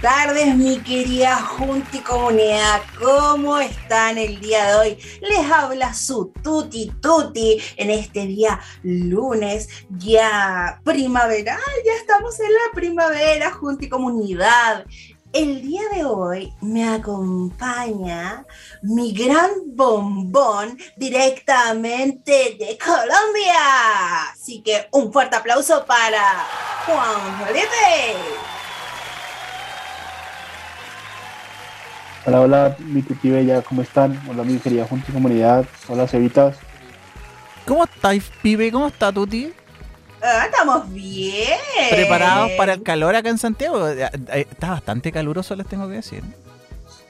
tardes, mi querida Junta y Comunidad. ¿Cómo están el día de hoy? Les habla su Tuti Tuti en este día lunes, ya primaveral. Ya estamos en la primavera, Junta y Comunidad. El día de hoy me acompaña mi gran bombón directamente de Colombia. Así que un fuerte aplauso para Juan Felipe. Hola, hola, mi tuti bella, ¿cómo están? Hola, mi querida Junta y Comunidad. Hola, Cevitas. ¿Cómo estáis, pibe? ¿Cómo está Tuti? Ah, estamos bien. ¿Preparados para el calor acá en Santiago? Eh, Está bastante caluroso, les tengo que decir.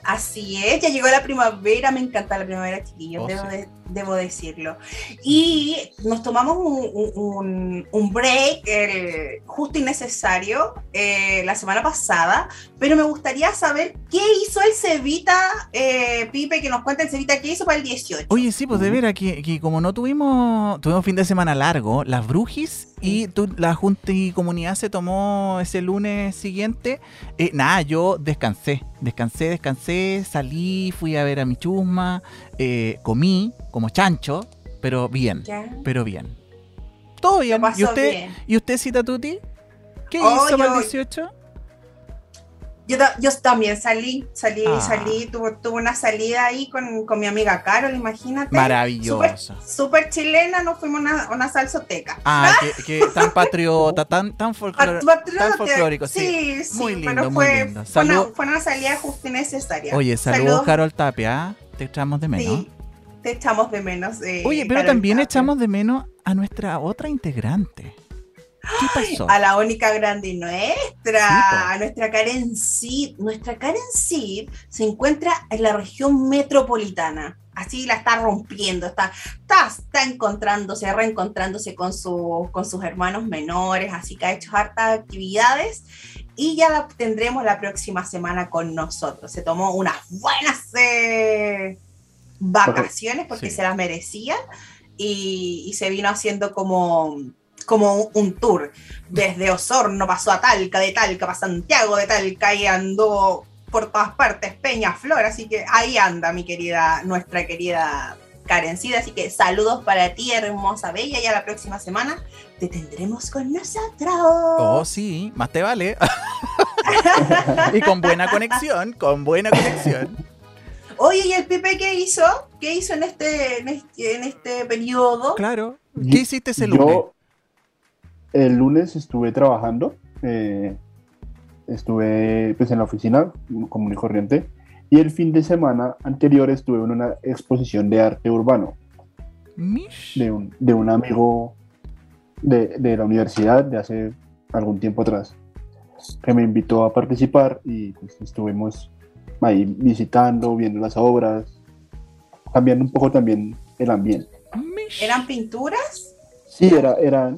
Así es, ya llegó la primavera, me encanta la primavera, chiquillos, Oh, debo, sí. de- debo decirlo. Y nos tomamos un, un- un- un break el justo y necesario eh, la semana pasada, pero me gustaría saber qué hizo el Cevita, eh, Pipe, que nos cuente el Cevita, qué hizo para el 18. Oye, sí, pues de veras que, que como no tuvimos tuvimos fin de semana largo, las brujis y tu- la Junta y Comunidad se tomó ese lunes siguiente, eh, nada, yo descansé, descansé, descansé, salí, fui a ver a mi chusma, eh, comí como chancho, pero bien, Ya. pero bien. Todo bien. ¿Y usted, bien. ¿Y usted, Cita Tuti? ¿Qué Oh, hizo para el yo- 18? Yo, yo también salí, salí, Ah. salí, tuve, tuve una salida ahí con, con mi amiga Carol, imagínate. Maravilloso. Súper chilena, nos fuimos a una, una salsoteca. Ah, que, que tan patriota, tan, tan, folclor- tan folclórico, sí. Sí, sí, Muy lindo, pero muy fue, lindo. fue, una, fue una salida justa y necesaria. Oye, saludos, Carol Tapia. ¿ah? Te echamos de menos. Sí, te echamos de menos. eh, Oye, pero también echamos de menos a nuestra otra integrante. ¿Qué pasó? A la única grande nuestra, Sí, a nuestra Karen Sid. Nuestra Karen Sid se encuentra en la región metropolitana. Así la está rompiendo, está, está, está encontrándose, reencontrándose con, su, con sus hermanos menores, así que ha hecho hartas actividades y ya la tendremos la próxima semana con nosotros. Se tomó unas buenas eh, vacaciones porque Sí. se las merecía y, y se vino haciendo como, como un, tour. Desde Osorno pasó a Talca, de Talca para Santiago, de Talca y andó por todas partes, Peña, Flor, así que ahí anda mi querida, nuestra querida Karencida, así que saludos para ti, hermosa, bella, ya la próxima semana te tendremos con nosotros. Oh, sí, más te vale. y con buena conexión, con buena conexión. Oye, ¿y el Pipe qué hizo? ¿Qué hizo en este, en este, en este periodo? Claro. ¿Qué hiciste ese lunes? Yo el lunes estuve trabajando, eh, estuve pues en la oficina común y corriente, y el fin de semana anterior estuve en una exposición de arte urbano Mish. de un, de un amigo de, de la universidad de hace algún tiempo atrás, que me invitó a participar y pues, estuvimos ahí visitando, viendo las obras, cambiando un poco también el ambiente. ¿Eran pinturas? Sí, era, eran,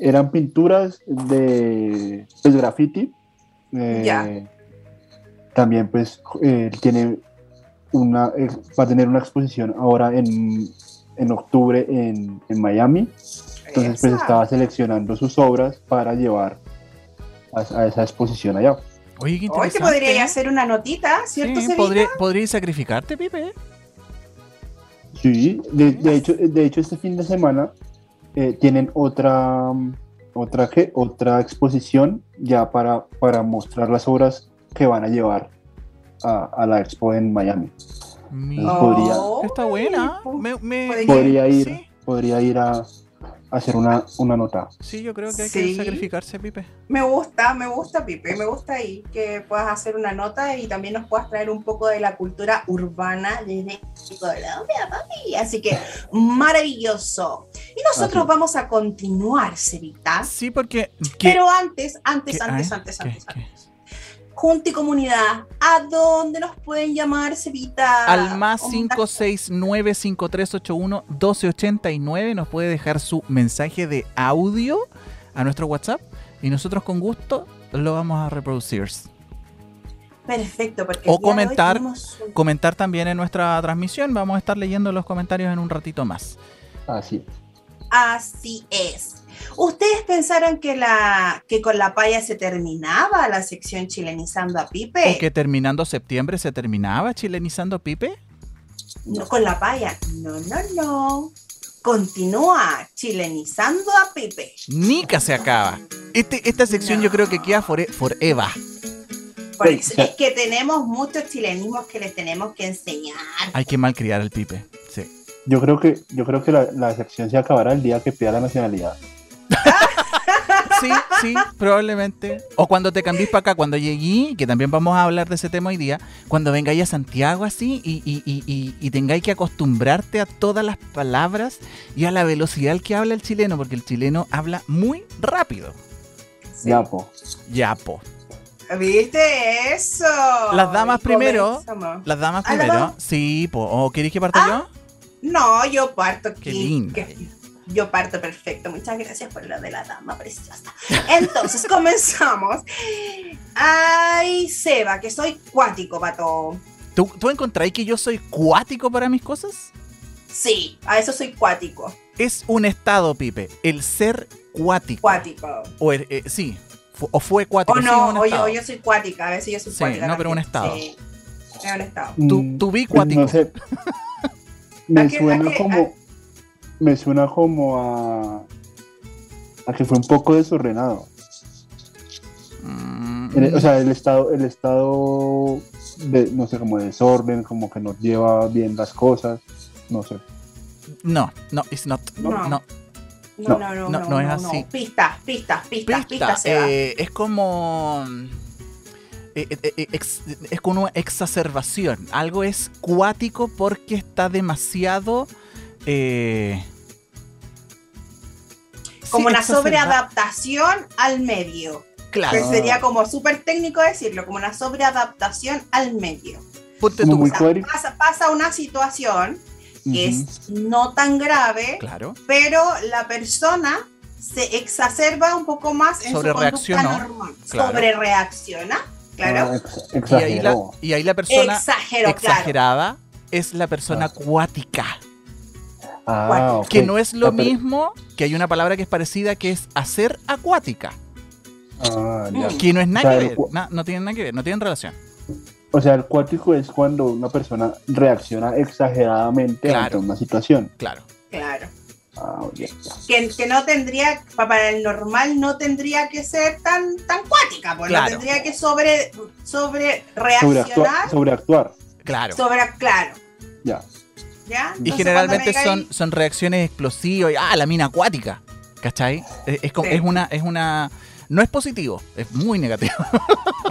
eran pinturas de pues, graffiti. eh, Ya. También pues eh, tiene una, va a tener una exposición ahora en, en octubre en, en Miami. Entonces pues estaba seleccionando sus obras para llevar a, a esa exposición allá. Oye, Hoy qué te interesante. podría hacer una notita, ¿cierto? Sí, podría, podrías sacrificarte, Pipe. Sí, de, de hecho, de hecho este fin de semana eh, tienen otra, otra, ¿qué? otra exposición ya para, para mostrar las obras que van a llevar a, a la expo en Miami. Mi- Oh. podría- Está buena. pu- Me, me- podría- Podría ir, Sí, podría ir a hacer una, una nota. sí, yo creo que hay Sí. que sacrificarse, Pipe. Me gusta, me gusta, Pipe, me gusta ahí que puedas hacer una nota y también nos puedas traer un poco de la cultura urbana desde Colombia, papi. Así que maravilloso. Y nosotros Así. vamos a continuar, Cerita. Sí, porque. ¿qué- Pero antes, antes, qué- antes, ah, antes, qué- antes, qué? antes. Junta y comunidad, ¿a dónde nos pueden llamar, Cerita? Al más Onda- 569-5381-1289 nos puede dejar su mensaje de audio a nuestro WhatsApp y nosotros con gusto lo vamos a reproducir. Perfecto, porque O comentar. tenemos Comentar también en nuestra transmisión, vamos a estar leyendo los comentarios en un ratito más. Así. Así es. ¿Ustedes pensaron que, la, que con la paya se terminaba la sección chilenizando a Pipe? ¿O que terminando septiembre se terminaba chilenizando Pipe? No, con la paya. No, no, no. Continúa chilenizando a Pipe. Nica se acaba. Este, esta sección yo creo que queda for, forever. Por eso, es que tenemos muchos chilenismos que les tenemos que enseñar. Hay que malcriar al Pipe. Sí. Yo creo que, yo creo que la, la sección se acabará el día que pida la nacionalidad. Sí, sí, probablemente. O cuando te cambies para acá, cuando llegué, que también vamos a hablar de ese tema hoy día, cuando vengáis a Santiago así y, y, y, y, y tengáis que acostumbrarte a todas las palabras y a la velocidad al que habla el chileno, porque el chileno habla muy rápido. Sí. Ya, po. Ya, po. ¿Viste eso? Las damas primero. comenzamos. Las damas Ah, ¿las primero. Sí, po. ¿O queréis que parta Ah, No, yo parto. Qué que- ella. Yo parto perfecto. Muchas gracias por lo de la dama preciosa. Entonces, comenzamos. Ay, Seba, que soy cuático, pato. ¿Tú, ¿Tú encontráis que yo soy cuático para mis cosas? Sí, a eso soy cuático. Es un estado, Pipe. El ser cuático. Cuático. O el- eh, sí. Fu- o fue cuático. O sí, no, un o yo, o yo soy cuática. A veces yo soy Sí, cuática. no, pero un estado. Sí, es un estado. Tu, Mm, tu vi pues, cuático. No sé. Me ¿A qué- a suena como. Me suena como a. A que fue un poco desordenado. Mm, El- o sea, el estado, el estado de, no sé, como de desorden, como que no lleva bien las cosas. No sé. no, no, it's not. No. No. No, No, no, no, no, no, no es no, así. Pistas, pistas, pistas, Pista, pistas, Seba. eh, es como. eh, eh, eh, ex- es como una exacerbación. Algo es cuático porque está demasiado. Eh, como sí, una sobreadaptación al medio. Claro. Que sería como súper técnico decirlo, como una sobreadaptación al medio. Ponte como tú. muy O sea, cuático. pasa, pasa una situación que es no tan grave, Claro. pero la persona se exacerba un poco más en su conducta Sobrereaccionó, normal. claro. Sobrereacciona, claro. Ah, ex- Y ahí, la, exageró. y ahí la persona Exagero, claro. exagerada es la persona Ah. Ah. Que no es lo Ah, pero- mismo que hay una palabra que es parecida que es hacer acuática. Ah, ya. Que no es O nada sea, que ver. na- no tienen nada que ver, no tienen relación. O sea, el cuático es cuando una persona reacciona exageradamente Claro. ante una situación. Claro. Claro. Ah, ok. Que, que no tendría, pa- para el normal no tendría que ser tan, tan cuática, pues Claro. no tendría que sobre, sobre Sobreactuar. reaccionar, Sobreactuar. Claro. sobre, claro. Ya. ¿Ya? Y generalmente son, son reacciones explosivas. y, Ah, la mina acuática. ¿Cachai? Es, es como- Sí. es una, es una. No es positivo, es muy negativo.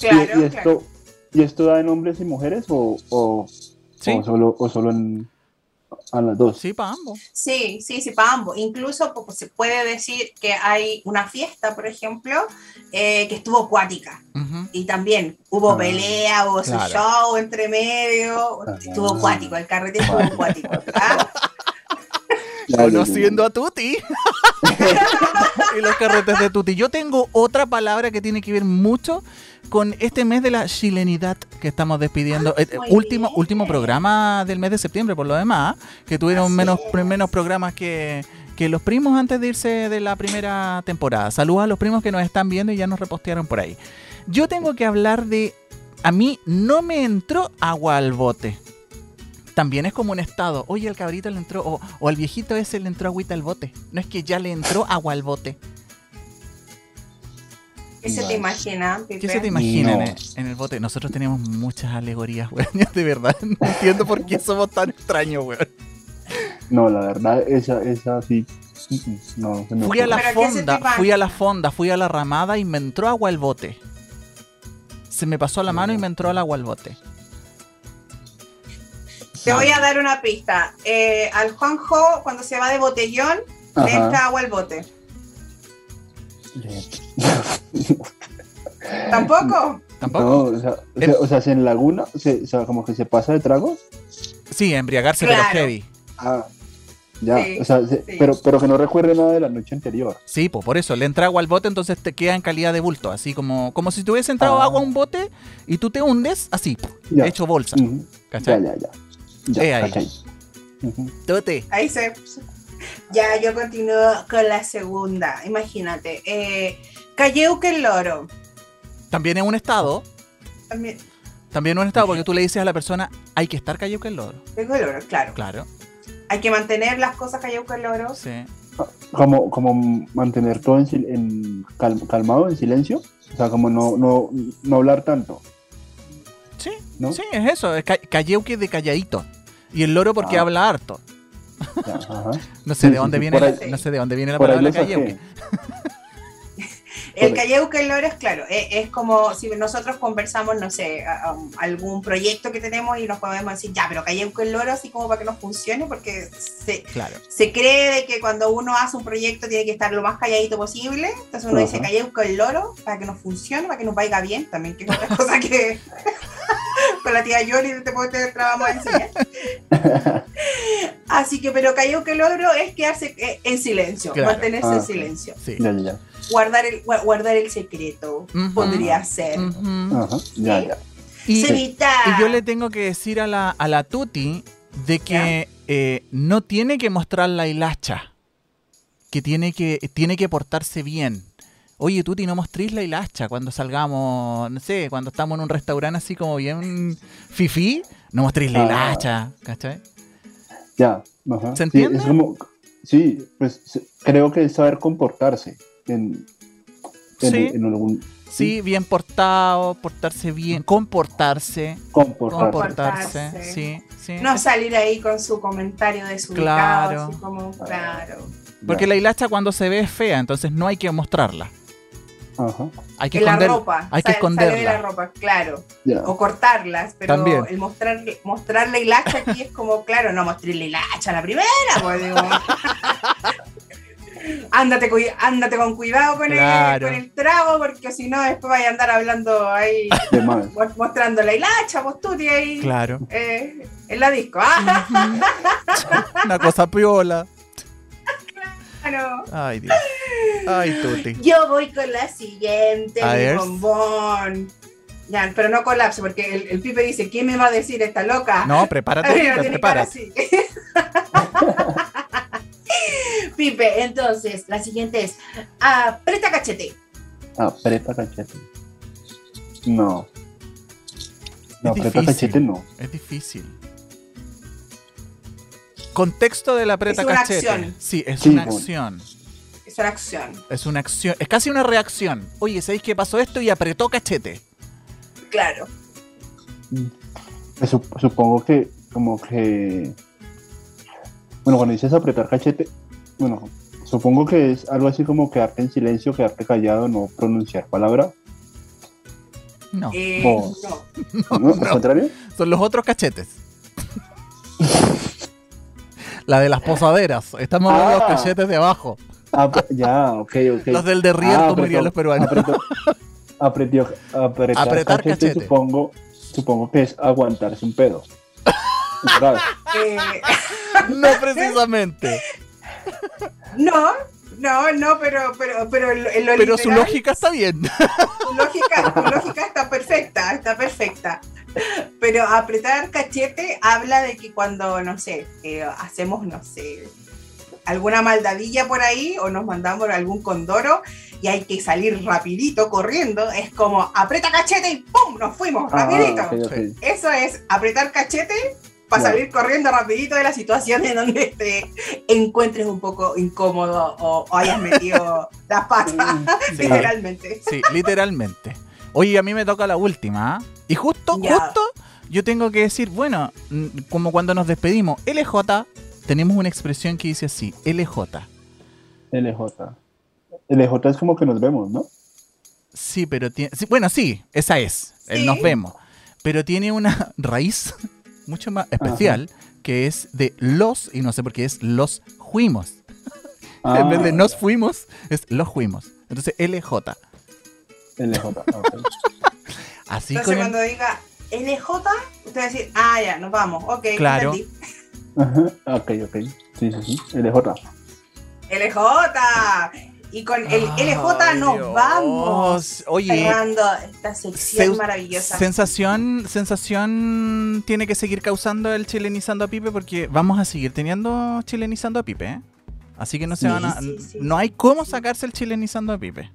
¿Y- esto, claro. ¿Y esto da en hombres y mujeres o, o, Sí, o solo, o solo en a las dos? sí, para ambos. Sí, sí, sí, para ambos. Incluso pues, se puede decir que hay una fiesta, por ejemplo, eh, que estuvo acuática. Y también hubo Ah, pelea, hubo su show entre medio. Ah. Estuvo acuático, el carrete estuvo acuático. Ya, Conociendo a Tuti. y los carretes de Tuti. Yo tengo otra palabra que tiene que ver mucho con este mes de la chilenidad que estamos despidiendo. Eh, eh, último, bien. último programa del mes de septiembre, por lo demás, que tuvieron Así menos, es. menos programas que, que los primos antes de irse de la primera temporada. Saludos a los primos que nos están viendo y ya nos repostearon por ahí. Yo tengo que hablar de. A mí no me entró agua al bote. También es como un estado. Oye, al cabrito le entró, o, o al viejito ese le entró agüita al bote. No es que ya le entró agua al bote. ¿Qué se te imagina, Pipe? ¿Qué se te imagina en, el, en el bote? Nosotros tenemos muchas alegorías, weón. De verdad, no entiendo por qué somos tan extraños, weón. No, la verdad, esa, esa sí. No, se me Fui a la ¿Pero qué se te fonda, fui a la fonda, fui a la ramada y me entró agua al bote. Se me pasó la mano y me entró el agua al bote. Te voy a dar una pista. Eh, al Juanjo, cuando se va de botellón, le entra agua al bote. ¿Tampoco? ¿Tampoco? No, o sea, o sea, o sea, si en laguna, se, o sea, como que se pasa de tragos. Sí, embriagarse, Claro. pero heavy. Ah, ya, Sí, o sea, se- sí. pero, pero que no recuerde nada de la noche anterior. Sí, pues por eso, le entra agua al bote, entonces te queda en calidad de bulto, así como, como si te hubiese entrado Ah. agua a un bote y tú te hundes, así, Ya. hecho bolsa. ¿Cachai? ya, ya. Ya, Eh, ahí. Ujú. Tote. Ahí se. Ya, yo continúo con la segunda. Imagínate. Eh, Cayeuque el loro. También es un estado. También. También es un estado porque tú le dices a la persona, hay que estar cayuque el loro. Tengo el loro, claro. Claro, Hay que mantener las cosas Cayeuque el loro. sí. Como, como mantener todo en, en cal- calmado, en silencio. O sea, como no, no, no hablar tanto. Sí, ¿No? sí, es eso. Es ca- cayeuque de calladito. Y el loro porque Ah. habla harto. Ya, ajá. No sé Sí, de dónde sí, viene la, ahí- no sé de dónde viene la palabra cayeuque. El. Cayeuque el loro es claro. Es, es como si nosotros conversamos, no sé, a- a- algún proyecto que tenemos y nos podemos decir, ya, pero Cayeuque el loro, así como para que nos funcione, porque se, Claro. se cree de que cuando uno hace un proyecto tiene que estar lo más calladito posible. Entonces uno Ajá. dice Cayeuque el loro para que nos funcione, para que nos vaya bien también, que es otra cosa que con la tía Yoli te, te, te la vamos a enseñar. Así que, pero Cayeuque el loro es quedarse eh, en silencio, Claro. mantenerse Ah, en ok. silencio. Sí. Ya, ya, ya. Guardar el, gua- guardar el secreto, podría ser. Sí. ya. Y, y yo le tengo que decir a la, a la Tuti de que eh, no tiene que mostrar la hilacha. Que tiene que, tiene que portarse bien. Oye, Tuti, no mostréis la hilacha cuando salgamos, no sé, cuando estamos en un restaurante así como bien fifí, no mostréis la Ah. hilacha, ¿cachai? Ya. Ajá. ¿Se Sí, entiende? es como, sí, pues creo que es saber comportarse en, en, Sí. en algún Sí, bien portado, portarse bien, comportarse, comportarse. comportarse, Comportarse. sí, sí. No salir ahí con su comentario desubicado, Claro. así como, claro. Porque la hilacha cuando se ve es fea, entonces no hay que mostrarla. Ajá. Hay que En la esconder, ropa, hay que de la esconderla. ropa, claro. O cortarlas, pero También. el mostrar, mostrar la hilacha aquí es como, claro, no mostré la hilacha a la primera, pues digo. ándate, ándate con cuidado con, Claro. el, con el trago, porque si no después vaya a andar hablando ahí, mostrando la hilacha, pues tú tienes ahí Claro. eh, en la disco. Ah, Una cosa piola. Ay, Dios. Ay, Tuti. Yo voy con la siguiente, A mi ver. bombón. Ya, pero no colapse, porque el, el Pipe dice, ¿quién me va a decir esta loca? No, prepárate, no prepárate. Pipe, entonces, la siguiente es, aprieta cachete. Aprieta cachete. No. No, aprieta cachete no. Es difícil. Contexto de la preta Es una cachete. acción. Sí, es Sí, una bueno. acción. Es una acción, Es una acción. Es casi una reacción. Oye, ¿sabéis que pasó esto? Y apretó cachete. claro. Sup- supongo que como que... Bueno, cuando dices apretar cachete, bueno, supongo que es algo así como quedarte en silencio, quedarte callado, no pronunciar palabra. No. Eh, no. ¿No? ¿Al contrario? Son los otros cachetes. La de las posaderas. Estamos hablando de los Ah. cachetes de abajo. Ah, ya, ok, ok. Los del derrier, Ah, como dirían apretó- los peruanos. apretó- apretó- apretar, Apretar cachete, cachete. Supongo, supongo que es aguantarse un pedo. No precisamente. no, no, no, pero, pero, pero en lo- lo Pero su lógica está bien. tu lógica, está perfecta, está perfecta. Pero apretar cachete habla de que cuando, no sé, eh, hacemos, no sé, alguna maldadilla por ahí o nos mandamos algún condoro y hay que salir rapidito corriendo, es como aprieta cachete y ¡pum! Nos fuimos Ah, rapidito. Eso es apretar cachete para salir corriendo rapidito de la situación en donde te encuentres un poco incómodo o, o hayas metido las patas, Sí. literalmente. Sí, literalmente. Oye, a mí me toca la última. ¿ah? Y justo, Ya. justo, yo tengo que decir, bueno, mm, como cuando nos despedimos, LJ, tenemos una expresión que dice así, LJ. LJ. LJ es como que nos vemos, ¿no? Sí, pero tiene... sí, bueno, sí, esa es, el Sí. nos vemos. Pero tiene una raíz mucho más especial, que es de los, y no sé por qué es los fuimos. Ah, en vez de nos fuimos, es los fuimos. Entonces, LJ. LJ, ok. Así Entonces con el- cuando diga LJ, usted va a decir, ah, ya, nos vamos, ok. Claro. Ajá, ok, ok. Sí, sí, sí. LJ. LJ. Y con el LJ Ay, nos Dios. vamos. Oye, Cerrando esta sección Se- maravillosa. Sensación, sensación tiene que seguir causando el chilenizando a Pipe porque vamos a seguir teniendo chilenizando a Pipe. ¿eh? Así que no se Sí, van a. sí, sí, no hay cómo sacarse el chilenizando de Pipe.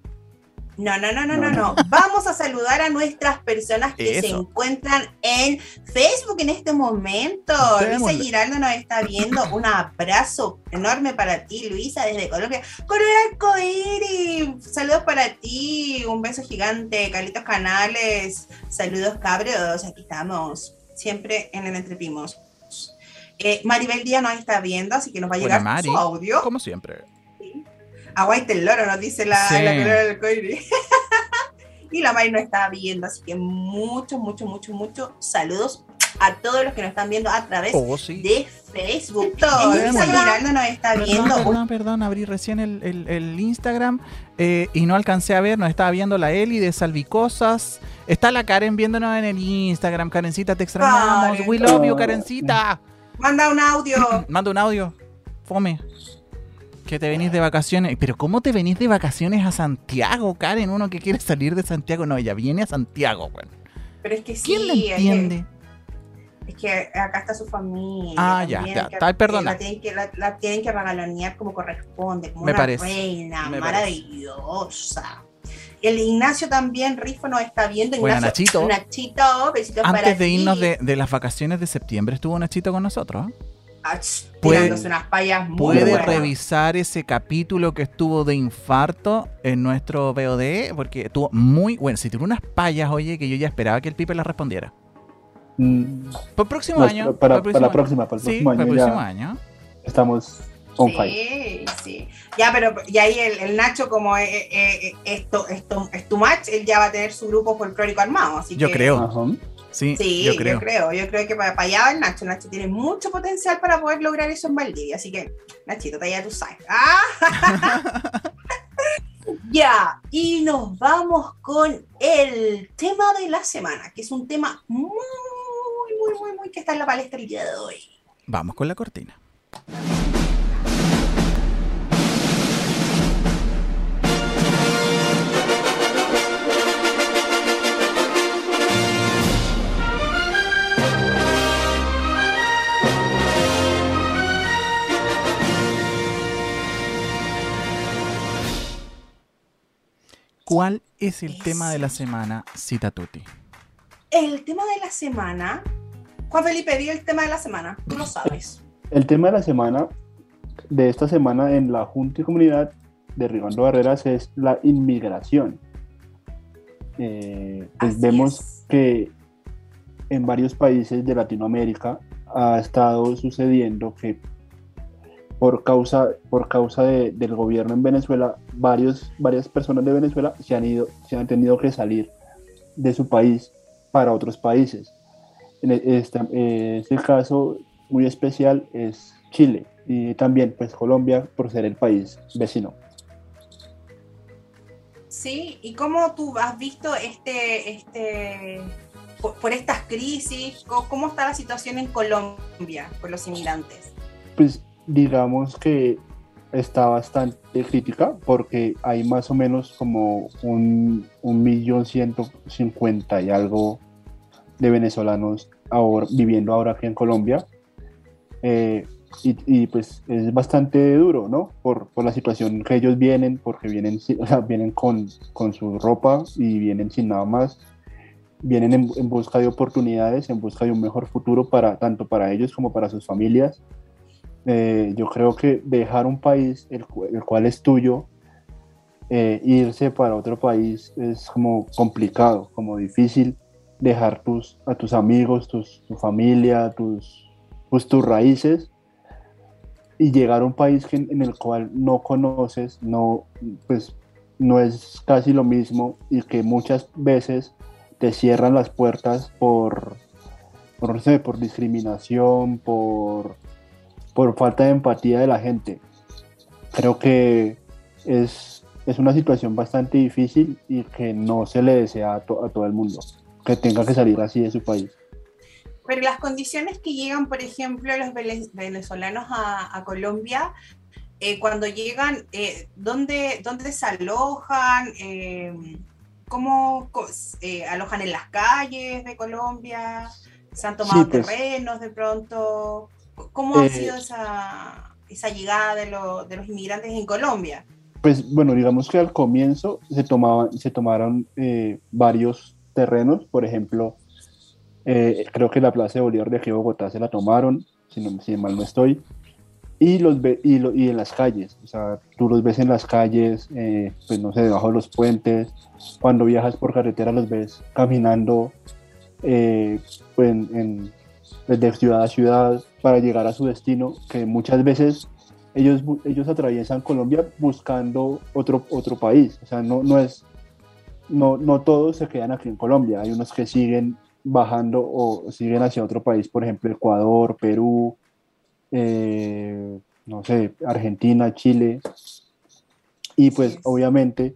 No, no, no, no, no, no. Vamos a saludar a nuestras personas que se encuentran en Facebook en este momento. Luisa. Giraldo nos está viendo. Un abrazo enorme para ti, Luisa, desde Colombia. Con el arcoíris. Saludos para ti. Un beso gigante. Carlitos Canales. Saludos, cabros. Aquí estamos. Siempre en el Entrepimos. Eh, Maribel Díaz nos está viendo, así que nos va a Buena, llegar Mari. su audio. Como siempre. Aguaite el loro, nos dice la, Sí. la del arcoíris. y la Mari nos está viendo, así que muchos, muchos, muchos, muchos saludos a todos los que nos están viendo a través Oh, sí. de Facebook. Luisa Giraldo nos está viendo. Perdón, perdón, perdón, abrí recién el, el- el Instagram eh, y no alcancé a ver, nos estaba viendo la Eli de Salvicosas. Está la Karen viéndonos en el Instagram. Karencita, te extrañamos. Karen. We love you, Oh. Karencita. Manda un audio. Manda un audio. Fome. Que te venís de vacaciones. Pero ¿cómo te venís de vacaciones a Santiago, Karen? Uno que quiere salir de Santiago. No, ella viene a Santiago, weón. Pero es que sí, ¿Quién es que- entiende? Es que, acá está su familia. Ah, ya, ya, que- ahí, perdona. La tienen que, la, la tienen que regalonear como corresponde, como Me una parece, reina me maravillosa. El Ignacio también, Rifo, nos está viendo. Ignacio, Nachito. Nachito, besitos para Antes de irnos de las vacaciones de septiembre estuvo Nachito con nosotros. ¿eh? Puede- tirándose unas payas muy Puede buenas. revisar ese capítulo que estuvo de infarto en nuestro VOD, porque estuvo muy bueno. Si tiró unas payas, oye, que yo ya esperaba que el Pipe las respondiera. Mm, Para el próximo no, año. para, la próximo próxima, para el Sí, próximo para el año próximo ya año. estamos on fire. Sí, sí. Ya, pero y ahí el, el Nacho, como eh, eh, eh, esto, esto es tu match, él ya va a tener su grupo folclórico armado. Así Yo que, creo. Ajá. Sí, Sí, yo creo. Yo creo que para, para allá va el Nacho. Nacho tiene mucho potencial para poder lograr eso en Valdivia. Así que, Nachito, te ya tú sabes. ¡Ah! ya, y nos vamos con el tema de la semana, que es un tema muy, muy, muy, muy que está en la palestra el día de hoy. Vamos con la cortina. ¿Cuál es el tema de la semana, Cita Tuti? El tema de la semana. Juan Felipe, di el tema de la semana. Tú lo sabes. El tema de la semana, de esta semana en la Junta y Comunidad de Ribando Barreras es la inmigración. Eh, pues vemos es. que en varios países de Latinoamérica ha estado sucediendo que por causa, por causa de- del gobierno en Venezuela, varios, varias personas de Venezuela se han, ido, se han tenido que salir de su país para otros países. En e- este, eh, este caso muy especial es Chile y también pues Colombia por ser el país vecino. Sí, ¿y cómo tú has visto este, este, por, por estas crisis, cómo está la situación en Colombia por los inmigrantes? Pues digamos que está bastante crítica porque hay más o menos como un, un millón ciento cincuenta y algo de venezolanos ahora, viviendo ahora aquí en Colombia. Eh, y, y, pues es bastante duro, ¿no? Por, por la situación que ellos vienen, porque vienen, o sea, vienen con, con su ropa y vienen sin nada más. Vienen en, en busca de oportunidades, en busca de un mejor futuro para tanto para ellos como para sus familias. Eh, yo creo que dejar un país, el, el cual es tuyo, eh, irse para otro país es como complicado, como difícil dejar tus, a tus amigos, tus, tu familia, tus, pues, tus raíces y llegar a un país que- en el cual no conoces, no, pues, no es casi lo mismo y que muchas veces te cierran las puertas por, no sé, por discriminación, por, por falta de empatía de la gente. Creo que es, es una situación bastante difícil y que no se le desea a, to- a todo el mundo, que tenga que salir así de su país. Pero las condiciones que llegan, por ejemplo, los venezolanos a, a Colombia, eh, cuando llegan, eh, ¿dónde, ¿dónde se alojan? Eh, ¿Cómo alojan en las calles de Colombia? ¿Se han tomado Sí, pues. terrenos de pronto? ¿Cómo ha Eh, sido esa, esa llegada de, de los inmigrantes en Colombia? Pues bueno, digamos que al comienzo se, tomaban, se tomaron eh, varios terrenos, por ejemplo, eh, creo que la Plaza de Bolívar de aquí Bogotá se la tomaron, si, no, si mal no estoy, y, los ve, y, lo, y, en las calles, o sea, tú los ves en las calles, eh, pues no sé, debajo de los puentes, cuando viajas por carretera los ves caminando pues en, pues de ciudad a ciudad para llegar a su destino, que muchas veces ellos, ellos atraviesan Colombia buscando otro, otro país. O sea, no, no es, no, no todos se quedan aquí en Colombia. Hay unos que siguen bajando o siguen hacia otro país, por ejemplo, Ecuador, Perú, eh, no sé, Argentina, Chile. Y pues obviamente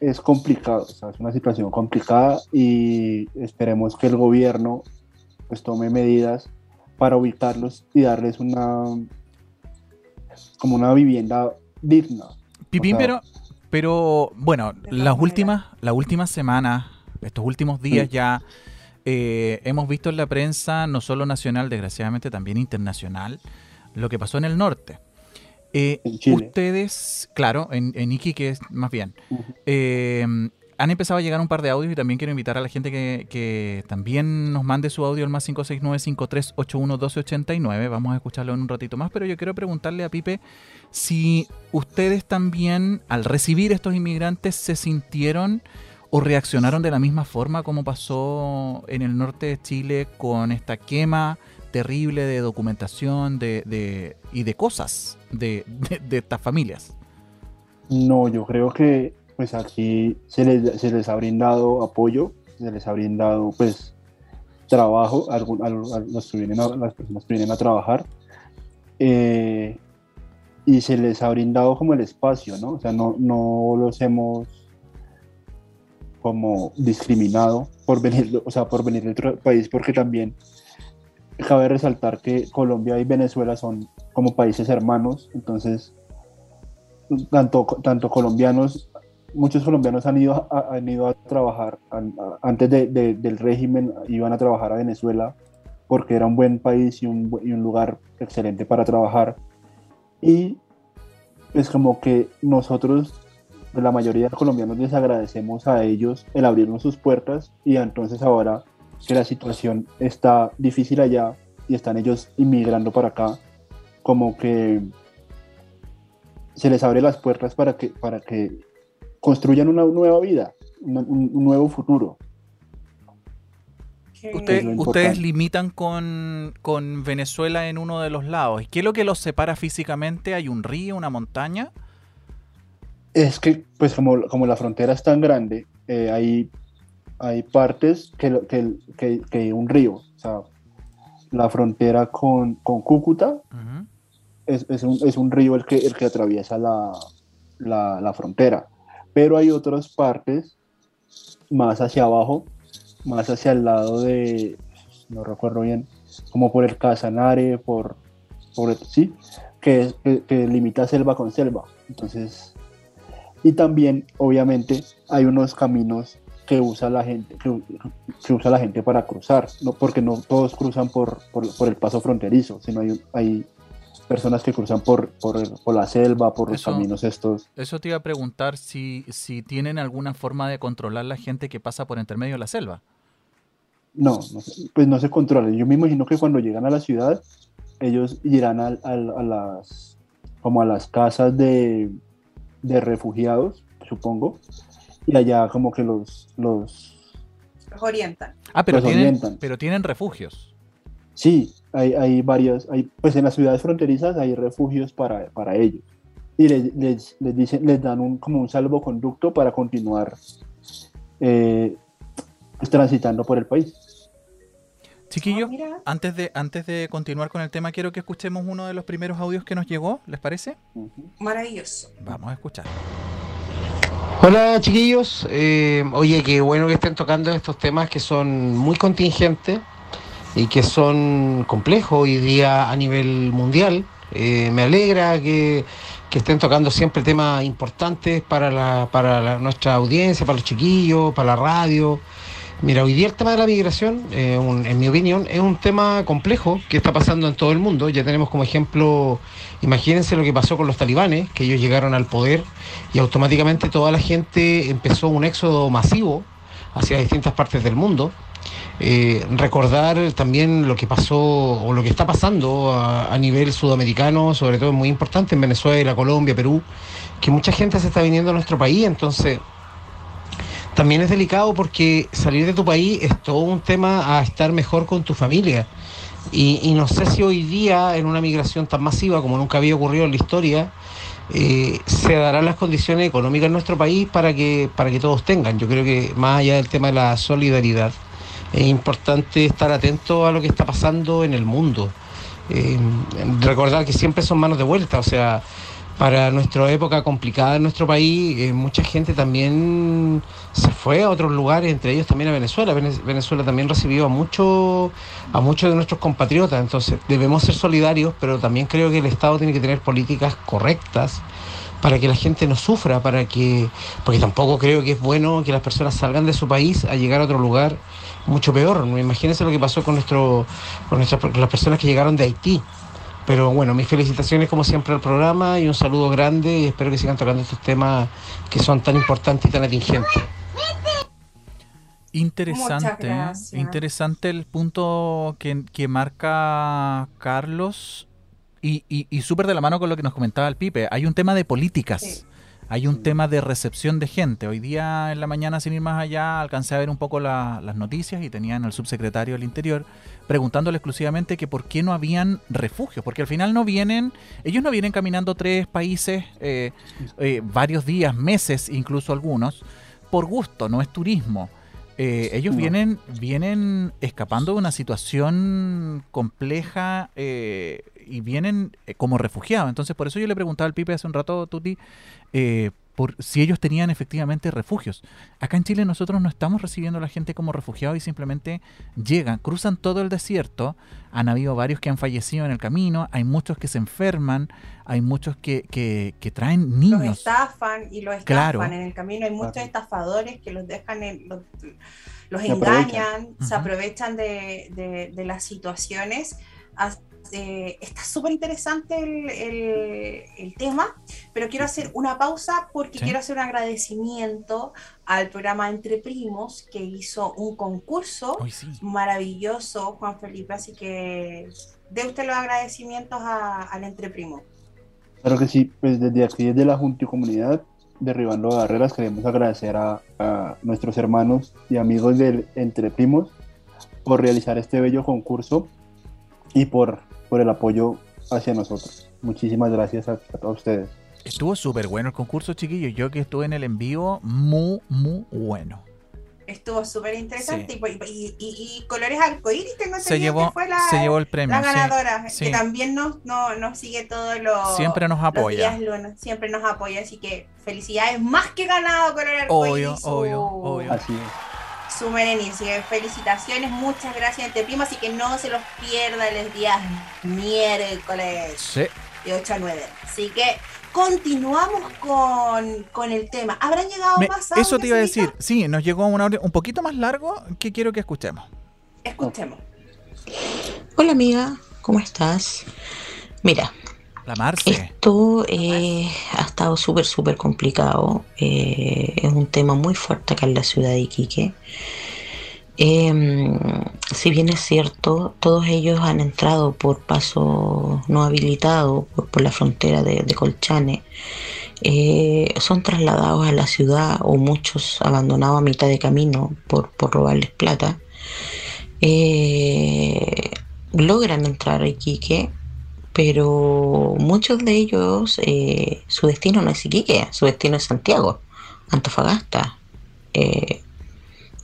es complicado, o sea, es una situación complicada y esperemos que el gobierno pues tome medidas para ubicarlos y darles una como una vivienda digna. Pipín, pero, pero bueno, las últimas, las últimas semanas, estos últimos días ya eh, hemos visto en la prensa, no solo nacional, desgraciadamente también internacional, lo que pasó en el norte. Eh, ustedes, claro, en, en Iquique más bien, han empezado a llegar un par de audios y también quiero invitar a la gente que, también nos mande su audio al más 569-5381-1289. Vamos a escucharlo en un ratito más, pero yo quiero preguntarle a Pipe si ustedes también al recibir estos inmigrantes se sintieron o reaccionaron de la misma forma como pasó en el norte de Chile con esta quema terrible de documentación de, y de cosas de estas familias. No, yo creo que pues aquí se les, se les ha brindado apoyo, se les ha brindado pues trabajo a, los que vienen a, las personas que vienen a trabajar eh, y se les ha brindado como el espacio, ¿no? O sea, no, no los hemos como discriminado por venir, o sea, por venir de otro país, porque también cabe resaltar que Colombia y Venezuela son como países hermanos, entonces tanto, tanto colombianos muchos colombianos han ido a, han ido a trabajar, antes del régimen iban a trabajar a Venezuela porque era un buen país y un, y un lugar excelente para trabajar. Y es como que nosotros, la mayoría de colombianos, les agradecemos a ellos el abrirnos sus puertas y entonces ahora que la situación está difícil allá y están ellos inmigrando para acá, como que se les abre las puertas para que, para que construyan una nueva vida, un, nuevo futuro. ustedes limitan con, Venezuela en uno de los lados. ¿Qué es lo que los separa físicamente? ¿Hay un río, una montaña? Es que, pues como, como la frontera es tan grande, eh, hay, hay partes que, que, que, un río. O sea, la frontera con, Cúcuta es, es, un, es, un, río el que, el que atraviesa la, la, la frontera pero hay otras partes más hacia abajo, más hacia el lado de, no recuerdo bien, como por el Casanare, por, por sí, que, que, limita selva con selva. Entonces, y también, obviamente, hay unos caminos que usa la gente, que, usa la gente para cruzar, no, porque no todos cruzan por, por, por el paso fronterizo, sino hay, hay personas que cruzan por, por, la selva, por los caminos estos. Eso te iba a preguntar si, si tienen alguna forma de controlar la gente que pasa por entre medio de la selva. No, pues no se controla. Yo me imagino que cuando llegan a la ciudad, ellos irán a, las como a las casas de, refugiados, supongo, y allá como que los los, orientan. Ah, pero tienen, pero tienen refugios. Sí, hay, hay varias, hay, pues en las ciudades fronterizas hay refugios para, para ellos. Y les, les, les, dicen, les dan un, como un salvoconducto para continuar eh, pues, transitando por el país. Chiquillo, ah, antes, de, antes de continuar con el tema, quiero que escuchemos uno de los primeros audios que nos llegó, ¿les parece? Maravilloso. Vamos a escuchar. Hola chiquillos, eh, oye, qué bueno que estén tocando estos temas que son muy contingentes y que son complejos hoy día a nivel mundial. Eh, me alegra que, estén tocando siempre temas importantes para, la, para nuestra audiencia, para los chiquillos, para la radio. Mira, hoy día el tema de la migración, eh, en mi opinión, es un tema complejo que está pasando en todo el mundo. Ya tenemos como ejemplo, imagínense lo que pasó con los talibanes, que ellos llegaron al poder y automáticamente toda la gente empezó un éxodo masivo hacia distintas partes del mundo. Eh, recordar también lo que pasó o lo que está pasando a, nivel sudamericano, sobre todo es muy importante en Venezuela, Colombia, Perú, que mucha gente se está viniendo a nuestro país, entonces también es delicado porque salir de tu país es todo un tema a estar mejor con tu familia. Y, no sé si hoy día, en una migración tan masiva como nunca había ocurrido en la historia, eh, se darán las condiciones económicas en nuestro país para que, para que todos tengan. Yo creo que más allá del tema de la solidaridad, es importante estar atento a lo que está pasando en el mundo. Eh, recordar que siempre son manos de vuelta, o sea, para nuestra época complicada en nuestro país, eh, mucha gente también se fue a otros lugares, entre ellos también a Venezuela. Venezuela también recibió a, mucho, a muchos de nuestros compatriotas, entonces debemos ser solidarios, pero también creo que el Estado tiene que tener políticas correctas para que la gente no sufra, para que, porque tampoco creo que es bueno que las personas salgan de su país a llegar a otro lugar mucho peor. Imagínense lo que pasó con, nuestro, con, nuestras, con las personas que llegaron de Haití. Pero bueno, mis felicitaciones como siempre al programa y un saludo grande y espero que sigan tocando estos temas que son tan importantes y tan atingentes. Interesante, interesante el punto que, que marca Carlos y, y, y súper de la mano con lo que nos comentaba el Pipe. Hay un tema de políticas hay un tema de recepción de gente. Hoy día en la mañana, sin ir más allá, alcancé a ver un poco las noticias y tenían al subsecretario del Interior preguntándole exclusivamente que por qué no habían refugios, porque al final no vienen, ellos no vienen caminando tres países eh, eh, varios días, meses, incluso algunos, por gusto, no es turismo. Eh, ellos vienen, vienen escapando de una situación compleja y vienen como refugiados. Entonces, por eso yo le preguntaba al Pipe hace un rato, Tuti, eh, por si ellos tenían efectivamente refugios. Acá en Chile nosotros no estamos recibiendo a la gente como refugiados y simplemente llegan, cruzan todo el desierto. Han habido varios que han fallecido en el camino, hay muchos que se enferman, hay muchos que, que, traen niños. Los estafan y los estafan en el camino. Hay muchos estafadores que los dejan, en, los, engañan, se aprovechan de, de, de las situaciones eh, está súper interesante el, tema, pero quiero hacer una pausa porque quiero hacer un agradecimiento al programa Entre Primos que hizo un concurso maravilloso, Juan Felipe, así que dé usted los agradecimientos al Entre Primos. Claro que sí, pues desde aquí, desde la Junta y Comunidad, Derribando Barreras, queremos agradecer a, a nuestros hermanos y amigos del Entre Primos por realizar este bello concurso y por por el apoyo hacia nosotros. Muchísimas gracias a, todos ustedes. Estuvo súper bueno el concurso, chiquillos. Yo que estuve en el envío, muy, muy bueno. Estuvo súper interesante y, y, colores arcoíris tengo se llevó, fue la, se llevó el premio. La ganadora, que también nos, nos sigue todos los Siempre nos apoya. siempre nos apoya, así que felicidades, más que ganado color arcoíris. Obvio, obvio, obvio. Así es sumen inicio. Felicitaciones, muchas gracias Entre Primo, así que no se los pierdan los días miércoles sí. de 8 a 9. Así que continuamos con, con el tema. ¿Habrán llegado más audios, Eso te iba a decir, sí, nos llegó un audio un poquito más largo que quiero que escuchemos. Escuchemos. Hola amiga, ¿cómo estás? Mira, esto eh, ha estado súper, súper complicado. Eh, es un tema muy fuerte acá en la ciudad de Iquique. Em, si bien es cierto, todos ellos han entrado por paso no habilitado por, la frontera de, Colchane. Eh, son trasladados a la ciudad o muchos abandonados a mitad de camino por, por robarles plata. logran entrar a Iquique pero muchos de ellos, eh, su destino no es Iquique, su destino es Santiago, Antofagasta. Eh,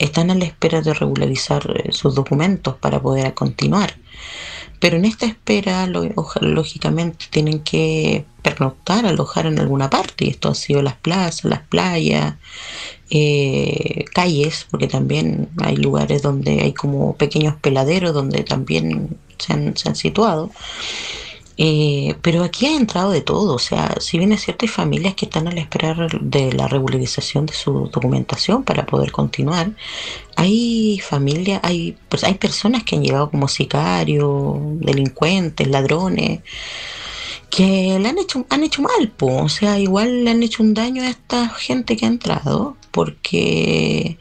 están a la espera de regularizar eh, sus documentos para poder continuar. Pero en esta espera, lógicamente, tienen que pernoctar, alojar en alguna parte. Y esto ha sido las plazas, las playas, calles, porque también hay lugares donde hay como pequeños peladeros donde también se han, se han situado. Eh, pero aquí ha entrado de todo, o sea, si bien es cierto, hay familias que están a la espera de la regularización de su documentación para poder continuar, hay familias, hay, pues, hay personas que han llegado como sicarios, delincuentes, ladrones, que le han hecho, han hecho mal, o sea, igual le han hecho un daño a esta gente que ha entrado, porque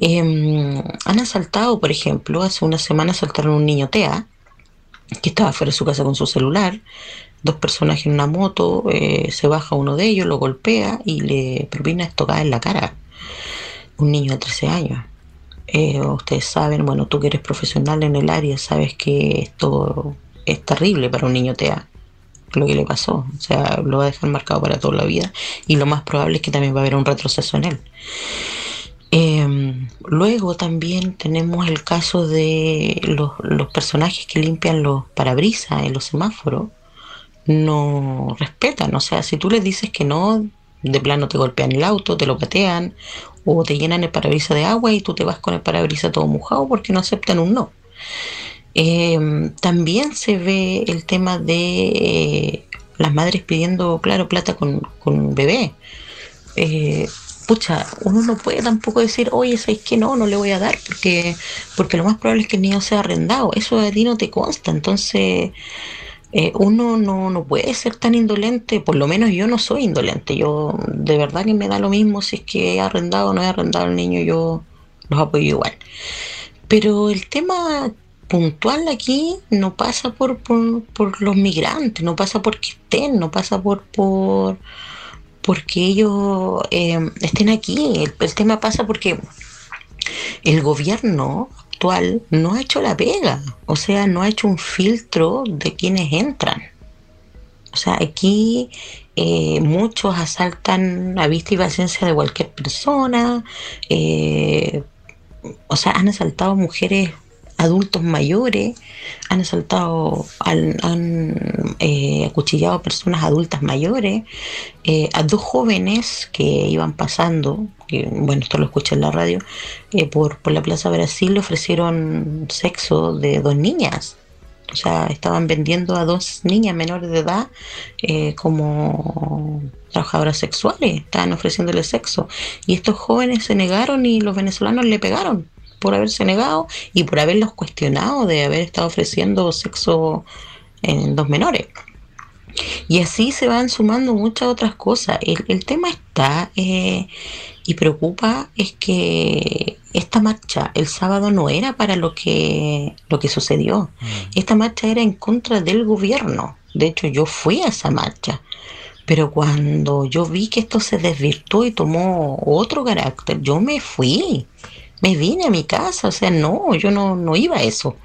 em, han asaltado, por ejemplo, hace una semana asaltaron un niño TEA, que estaba fuera de su casa con su celular, dos personajes en una moto, eh, se baja uno de ellos, lo golpea y le propina estocada en la cara. Un niño de 13 años. Eh, ustedes saben, bueno, tú que eres profesional en el área, sabes que esto es terrible para un niño TEA, lo que le pasó. O sea, lo va a dejar marcado para toda la vida y lo más probable es que también va a haber un retroceso en él. Em, luego también tenemos el caso de los, los personajes que limpian los parabrisas en los semáforos. No respetan, o sea, si tú les dices que no, de plano te golpean el auto, te lo patean o te llenan el parabrisas de agua y tú te vas con el parabrisas todo mojado porque no aceptan un no. Em, también se ve el tema de eh, las madres pidiendo, claro, plata con, con bebé. Eh, pucha, uno no puede tampoco decir, oye, ¿sabes que no? No le voy a dar porque, porque lo más probable es que el niño sea arrendado. Eso a ti no te consta. Entonces, eh, uno no, no puede ser tan indolente, por lo menos yo no soy indolente. Yo de verdad que me da lo mismo si es que he arrendado o no he arrendado al niño, yo los apoyo igual. Pero el tema puntual aquí no pasa por, por, por los migrantes, no pasa porque estén, no pasa por... por porque ellos eh, estén aquí. El, tema pasa porque el gobierno actual no ha hecho la pega, o sea, no ha hecho un filtro de quienes entran. O sea, aquí eh, muchos asaltan a vista y paciencia de cualquier persona, eh, o sea, han asaltado mujeres adultos mayores, han asaltado, han, eh, acuchillado a personas adultas mayores, eh, a dos jóvenes que iban pasando, bueno, esto lo escuché en la radio, eh, por, por la Plaza Brasil le ofrecieron sexo de dos niñas. O sea, estaban vendiendo a dos niñas menores de edad como trabajadoras sexuales, estaban ofreciéndole sexo. Y estos jóvenes se negaron y los venezolanos le pegaron por haberse negado y por haberlos cuestionado de haber estado ofreciendo sexo en dos menores. Y así se van sumando muchas otras cosas. El, tema está eh, y preocupa es que esta marcha el sábado no era para lo que, lo que sucedió. Mm. Esta marcha era en contra del gobierno. De hecho, yo fui a esa marcha. Pero cuando yo vi que esto se desvirtuó y tomó otro carácter, yo me fui me vine a mi casa, o sea, no, yo no, no iba a eso.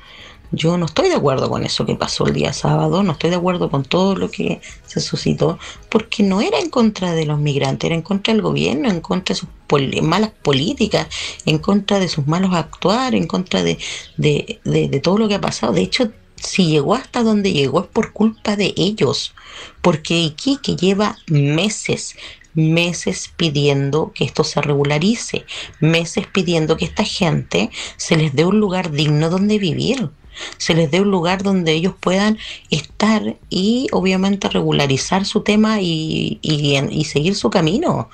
Yo no estoy de acuerdo con eso que pasó el día sábado, no estoy de acuerdo con todo lo que se suscitó, porque no era en contra de los migrantes, era en contra del gobierno, en contra de sus malas políticas, en contra de sus malos actuar, en contra de, de, de, todo lo que ha pasado. De hecho, si llegó hasta donde llegó es por culpa de ellos, porque que lleva meses, meses pidiendo que esto se regularice, meses pidiendo que esta gente se les dé un lugar digno donde vivir, se les dé un lugar donde ellos puedan estar y obviamente regularizar su tema y, y, seguir su camino.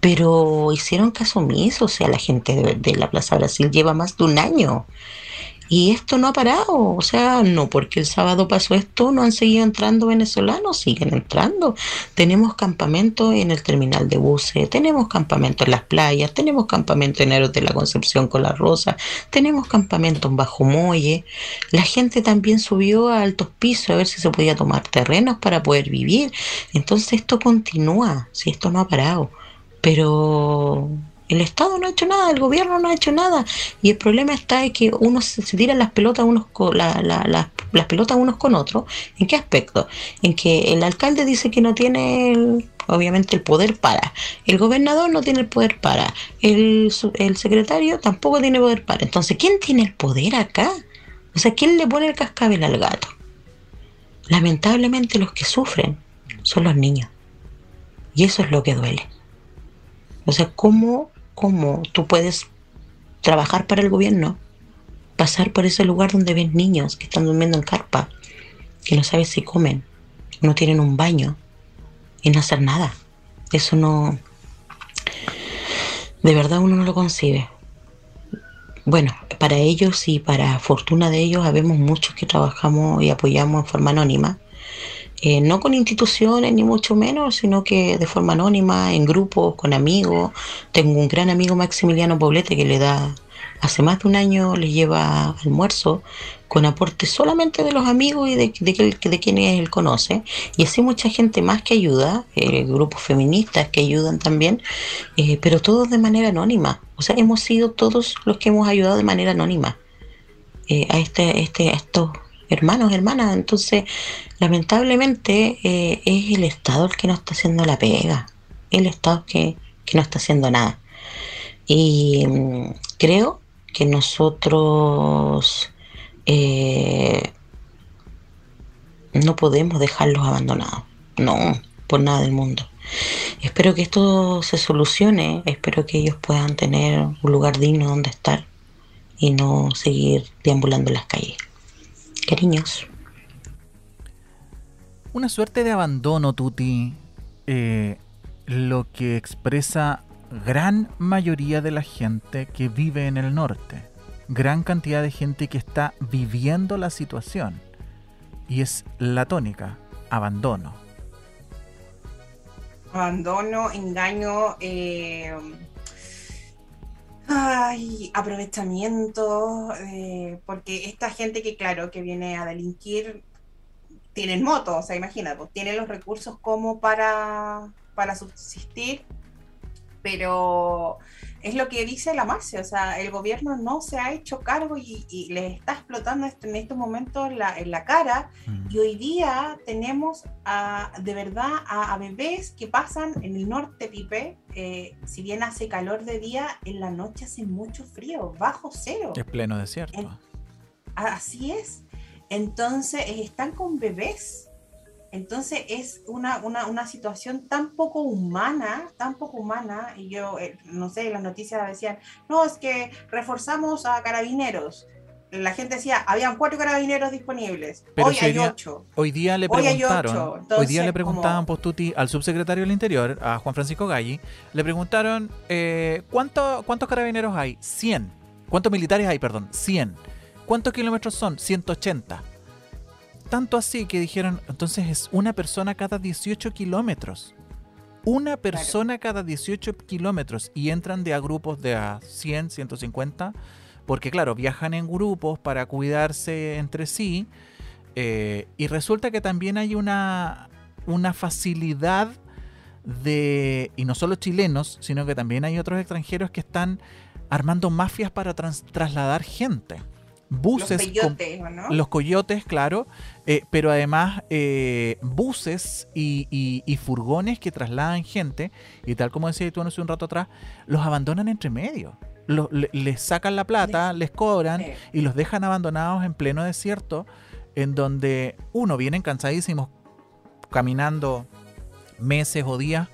Pero hicieron caso omiso, o sea, la gente de, de la Plaza Brasil lleva más de un año y esto no ha parado, o sea, no porque el sábado pasó esto, no han seguido entrando venezolanos, siguen entrando. Tenemos campamentos en el terminal de buses, tenemos campamentos en las playas, tenemos campamentos en Aeros de la Concepción con la Rosa, tenemos campamentos en Bajo Muelle. La gente también subió a altos pisos a ver si se podía tomar terrenos para poder vivir. Entonces esto continúa, si esto no ha parado. Pero el Estado no ha hecho nada, el gobierno no ha hecho nada. Y el problema está en que uno se, tiran las pelotas unos con, las pelotas unos con otros. ¿En qué aspecto? En que el alcalde dice que no tiene obviamente el poder para. El gobernador no tiene el poder para. El, el secretario tampoco tiene poder para. Entonces, ¿quién tiene el poder acá? O sea, ¿quién le pone el cascabel al gato? Lamentablemente los que sufren son los niños. Y eso es lo que duele. O sea, ¿cómo cómo tú puedes trabajar para el gobierno, pasar por ese lugar donde ves niños que están durmiendo en carpa que no sabe si comen, no tienen un baño y no hacer nada. Eso no, de verdad uno no lo concibe. Bueno, para ellos y para fortuna de ellos, habemos muchos que trabajamos y apoyamos en forma anónima. Eh, no con instituciones ni mucho menos, sino que de forma anónima, en grupos, con amigos. Tengo un gran amigo Maximiliano Poblete que le da, hace más de un año le lleva almuerzo con aporte solamente de los amigos y de, de, de, quienes él conoce. Y así mucha gente más que ayuda, eh, grupos feministas que ayudan también, eh, pero todos de manera anónima. O sea, hemos sido todos los que hemos ayudado de manera anónima eh, a, este, este, a estos hermanos, hermanas. Entonces, lamentablemente es el Estado el que no está haciendo la pega, el Estado que, que no está haciendo nada. Y mmm, creo que nosotros eh, no podemos dejarlos abandonados. No, por nada del mundo. Espero que esto se solucione, espero que ellos puedan tener un lugar digno donde estar y no seguir deambulando las calles. Cariños. Una suerte de abandono, Tuti, eh, lo que expresa gran mayoría de la gente que vive en el norte gran cantidad de gente que está viviendo la situación. Y es la tónica, abandono. Abandono, engaño, eh, ay, aprovechamiento, eh, porque esta gente que, claro, que viene a delinquir, tienen moto, o sea, imagínate, pues, tienen los recursos como para, para subsistir, pero es lo que dice la Marcia, o sea, el gobierno no se ha hecho cargo y, y les está explotando esto, en estos momentos en la, en la cara mm. y hoy día tenemos a, de verdad a, a, bebés que pasan en el norte, Pipe, eh, si bien hace calor de día, en la noche hace mucho frío, bajo cero. Es pleno desierto. En, así es. Entonces, están con bebés entonces es una, una, una, situación tan poco humana, tan poco humana, y yo, eh, no sé, las noticias decían, no, es que reforzamos a carabineros. La gente decía, habían cuatro carabineros disponibles, Pero hoy hay ocho. Hoy día le preguntaron, hoy, Entonces, hoy, día le preguntaban, como... Postuti, al subsecretario del Interior, a Juan Francisco Galli, le preguntaron, eh, ¿cuánto, ¿cuántos carabineros hay? 100. ¿Cuántos militares hay? Perdón, 100. ¿Cuántos kilómetros son? 180 tanto así que dijeron, entonces es una persona cada 18 kilómetros. Una persona claro. cada 18 kilómetros y entran de a grupos de a 100, 150, porque claro, viajan en grupos para cuidarse entre sí. Eh, y resulta que también hay una, una facilidad de, y no solo chilenos, sino que también hay otros extranjeros que están armando mafias para trans, trasladar gente buses. Los coyotes, ¿no? Los coyotes, claro. Eh, pero además eh, buses y, y, y, furgones que trasladan gente, y tal como decía tú hace un rato atrás, los abandonan entre medio. Los, les sacan la plata, les cobran sí. y los dejan abandonados en pleno desierto, en donde uno vienen cansadísimos caminando meses o días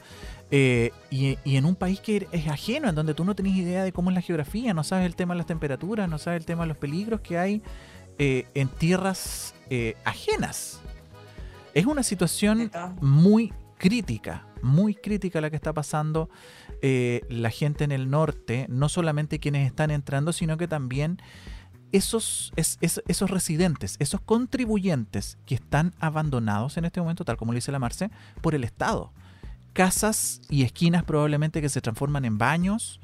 eh, y, y, en un país que es ajeno, en donde tú no tenés idea de cómo es la geografía, no sabes el tema de las temperaturas, no sabes el tema de los peligros que hay eh, en tierras eh, ajenas. Es una situación muy crítica, muy crítica la que está pasando eh, la gente en el norte, no solamente quienes están entrando, sino que también esos, es, es, esos residentes, esos contribuyentes que están abandonados en este momento, tal como lo dice la Marce, por el Estado casas y esquinas probablemente que se transforman en baños,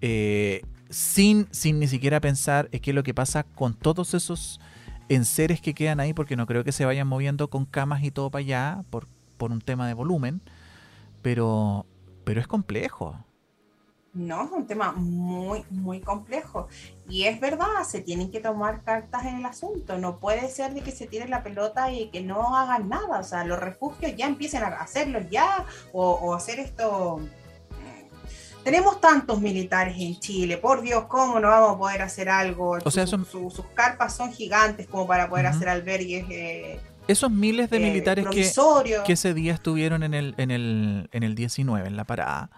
eh, sin, sin ni siquiera pensar qué es lo que pasa con todos esos enseres que quedan ahí, porque no creo que se vayan moviendo con camas y todo para allá por, por un tema de volumen, pero, pero es complejo. No, es un tema muy, muy complejo. Y es verdad, se tienen que tomar cartas en el asunto. No puede ser de que se tire la pelota y que no hagan nada. O sea, los refugios ya empiecen a hacerlo ya o, o hacer esto. Tenemos tantos militares en Chile, por Dios, ¿cómo no vamos a poder hacer algo? O sea, son... sus carpas son gigantes como para poder uh -huh. hacer albergues. Eh, esos miles de militares eh, que, que, ese día estuvieron en el, en, el, en el 19, en la parada,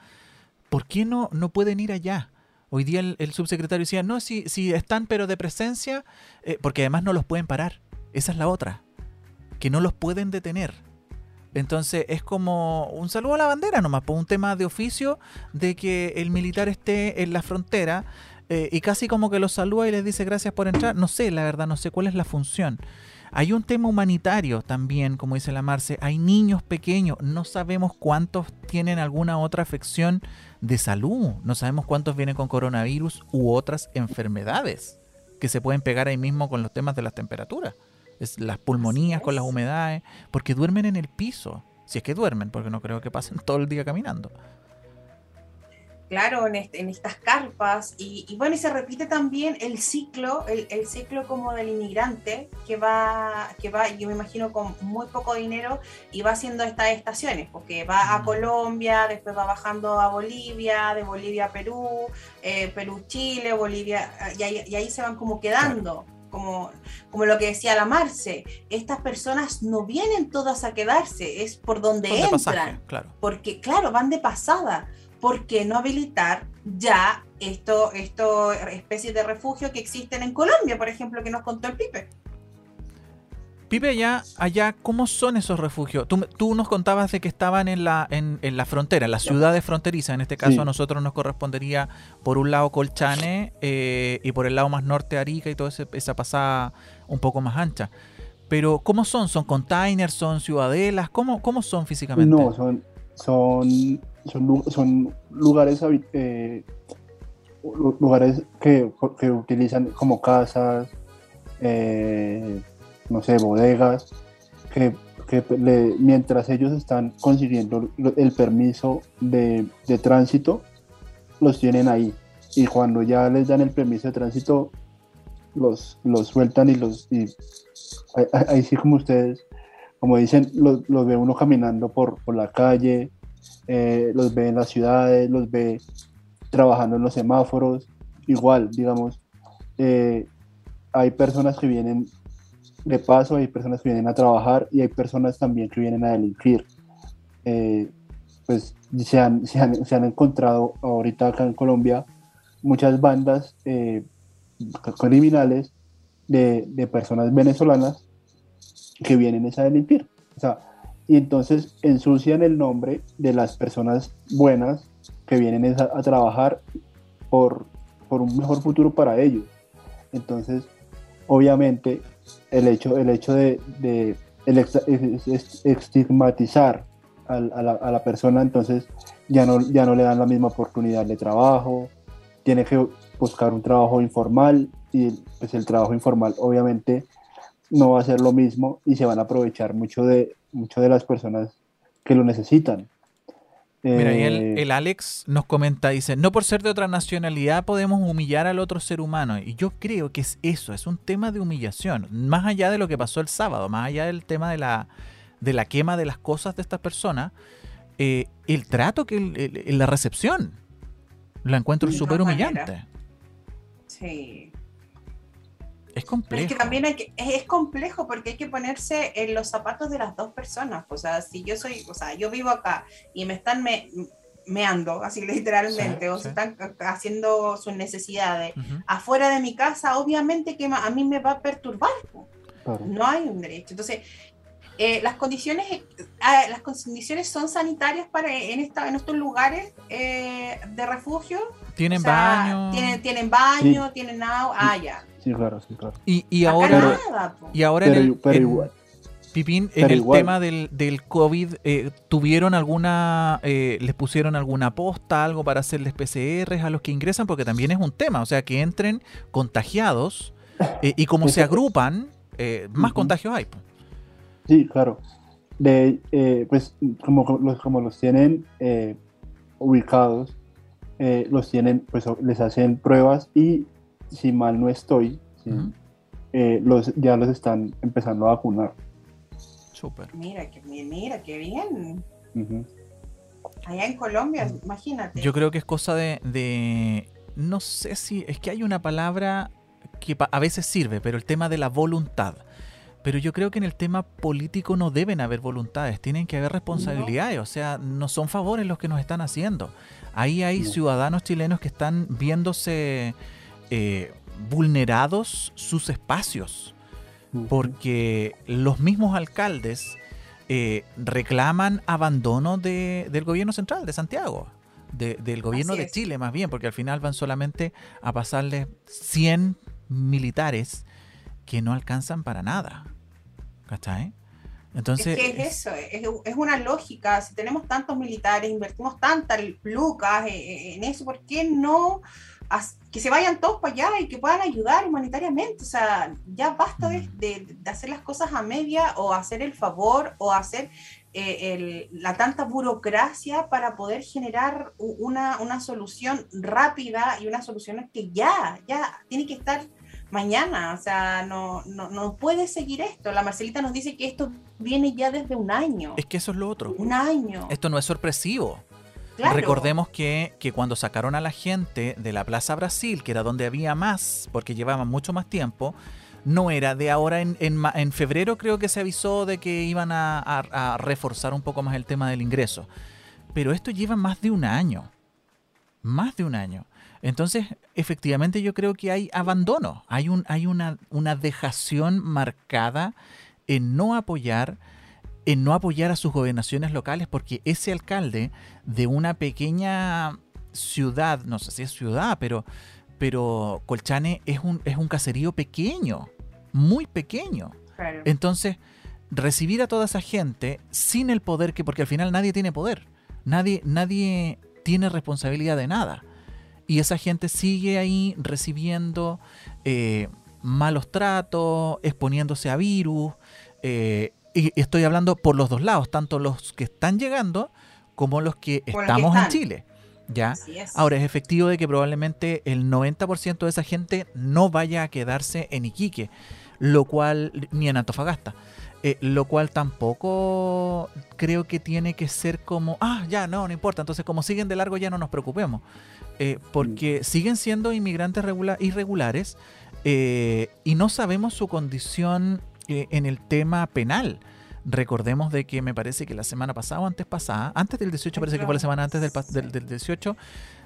¿por qué no, no pueden ir allá? Hoy día el, subsecretario decía, no, si, si están pero de presencia, eh, porque además no los pueden parar. Esa es la otra. que no los pueden detener. Entonces es como un saludo a la bandera nomás, por un tema de oficio de que el militar esté en la frontera eh, y casi como que los saluda y les dice gracias por entrar. No sé, la verdad, no sé cuál es la función. Hay un tema humanitario también, como dice la Marce. Hay niños pequeños, no sabemos cuántos tienen alguna otra afección de salud, no sabemos cuántos vienen con coronavirus u otras enfermedades que se pueden pegar ahí mismo con los temas de las temperaturas. Es las pulmonías con las humedades, porque duermen en el piso. Si es que duermen, porque no creo que pasen todo el día caminando claro, en, en estas carpas. Y, bueno, y se repite también el ciclo, el, ciclo como del inmigrante que va, que va, yo me imagino, con muy poco dinero y va haciendo estas estaciones, porque va a Colombia, después va bajando a Bolivia, de Bolivia a Perú, eh, Perú-Chile, Bolivia, y ahí, se van como quedando. Como, como, lo que decía la Marce, estas personas no vienen todas a quedarse, es por donde entran. claro. Porque, claro, van de pasada. ¿Por qué no habilitar ya esto, esto especies de refugio que existen en Colombia, por ejemplo, que nos contó el Pipe? Pipe, allá, allá, ¿cómo son esos refugios? Tú, nos contabas de que estaban en la, en, la frontera, en las ciudades fronterizas. En este caso, a nosotros nos correspondería por un lado Colchane eh, y por el lado más norte Arica y toda esa pasada un poco más ancha. Pero, ¿cómo son? ¿Son containers? ¿Son ciudadelas? ¿Cómo, cómo son físicamente? No, son, son son, lugares, eh, lugares que, utilizan como casas, eh, no sé, bodegas, que, mientras ellos están consiguiendo el permiso de, tránsito, los tienen ahí. Y cuando ya les dan el permiso de tránsito, los, los sueltan y los... ahí, sí como ustedes, como dicen, los, los ve uno caminando por, por la calle, eh, los ve en las ciudades, los ve trabajando en los semáforos, igual, digamos, eh, hay personas que vienen de paso, hay personas que vienen a trabajar y hay personas también que vienen a delinquir. Eh, pues se han, se, han, se han, encontrado ahorita acá en Colombia muchas bandas criminales de, de, personas venezolanas que vienen a delinquir. O sea, y entonces ensucian el nombre de las personas buenas que vienen a, trabajar por, por, un mejor futuro para ellos. Entonces, obviamente, el hecho, el hecho de, de estigmatizar a, la, a, la, persona, entonces ya no, ya no le dan la misma oportunidad de trabajo, tiene que buscar un trabajo informal y pues el trabajo informal obviamente no va a ser lo mismo y se van a aprovechar mucho de, mucho de las personas que lo necesitan. Mira, y el, eh, el, Alex nos comenta, dice, no por ser de otra nacionalidad podemos humillar al otro ser humano. Y yo creo que es eso, es un tema de humillación, más allá de lo que pasó el sábado, más allá del tema de la, de la quema de las cosas de estas personas, eh, el trato, que la recepción, la encuentro súper humillante. Sí. Es complejo. es que también hay que, es, complejo porque hay que ponerse en los zapatos de las dos personas. O sea, si yo soy, o sea, yo vivo acá y me están meando, así literalmente, o se están haciendo sus necesidades afuera de mi casa, obviamente que a mí me va a perturbar. No hay un derecho. Entonces, eh, las condiciones eh, ah, las condiciones son sanitarias para en esta en estos lugares eh, de refugio tienen baño tienen tienen baño tienen agua ah ya Sí, claro, sí, claro. Y, ahora, y ahora en el, Pipín, en el tema del, del COVID, eh, ¿tuvieron alguna, eh, les pusieron alguna posta, algo para hacerles PCRs a los que ingresan? Porque también es un tema, o sea, que entren contagiados eh, y como se agrupan, más contagios hay. Sí, claro. De, pues como los, como los tienen ubicados, los tienen, pues les hacen pruebas y si mal no estoy, eh, los, ya los están empezando a vacunar. Súper. Mira, que, mira, qué bien. Allá en Colombia, imagínate. Yo creo que es cosa de, no sé si, es que hay una palabra que a veces sirve, pero el tema de la voluntad. Pero yo creo que en el tema político no deben haber voluntades, tienen que haber responsabilidades, o sea, no son favores los que nos están haciendo. Ahí hay ciudadanos chilenos que están viéndose eh, vulnerados sus espacios. porque los mismos alcaldes eh, reclaman abandono de- del gobierno central de Santiago, de- del gobierno de. Chile más bien, porque al final van solamente a pasarle 100 militares que no alcanzan para nada. ¿Cachai? Entonces, es que es eso, es, es una lógica. Si tenemos tantos militares, invertimos tantas lucas eh, en eso, ¿por qué no que se vayan todos para allá y que puedan ayudar humanitariamente? O sea, ya basta de, de- de hacer las cosas a media o hacer el favor o hacer eh, el- la tanta burocracia para poder generar una, una solución rápida y una solución que ya, ya tiene que estar mañana, o sea, no, no, no puede seguir esto. La Marcelita nos dice que esto viene ya desde un año. es que eso es lo otro. Un año. Esto no es sorpresivo. Recordemos que, que cuando sacaron a la gente de la Plaza Brasil, que era donde había más, porque llevaban mucho más tiempo, no era de ahora en, en, febrero creo que se avisó de que iban a, a- a reforzar un poco más el tema del ingreso. Pero esto lleva más de un año. Más de un año. Entonces, efectivamente yo creo que hay abandono, hay, un, hay una, una dejación marcada en no apoyar en no apoyar a sus gobernaciones locales porque ese alcalde de una pequeña ciudad, no sé si es ciudad, pero, pero Colchane es un, es un caserío pequeño, muy pequeño. Claro. Entonces, recibir a toda esa gente sin el poder que, porque al final nadie tiene poder, nadie, nadie tiene responsabilidad de nada. Y esa gente sigue ahí recibiendo eh, malos tratos, exponiéndose a virus. eh, y estoy hablando por los dos lados, tanto los que están llegando como los que estamos en. Chile. ¿ya? Es. Ahora, es efectivo de que probablemente el 90% de esa gente no vaya a quedarse en Iquique, lo cual, ni en Antofagasta, eh, lo cual tampoco creo que tiene que ser como, ah, ya, no, no importa, entonces como siguen de largo ya no nos preocupemos, Eh, porque siguen siendo inmigrantes regula- irregulares eh, y no sabemos su condición eh, en el tema penal. Recordemos de que me parece que la semana pasada o antes pasada, antes del 18, parece que fue la semana antes del, del, del 18,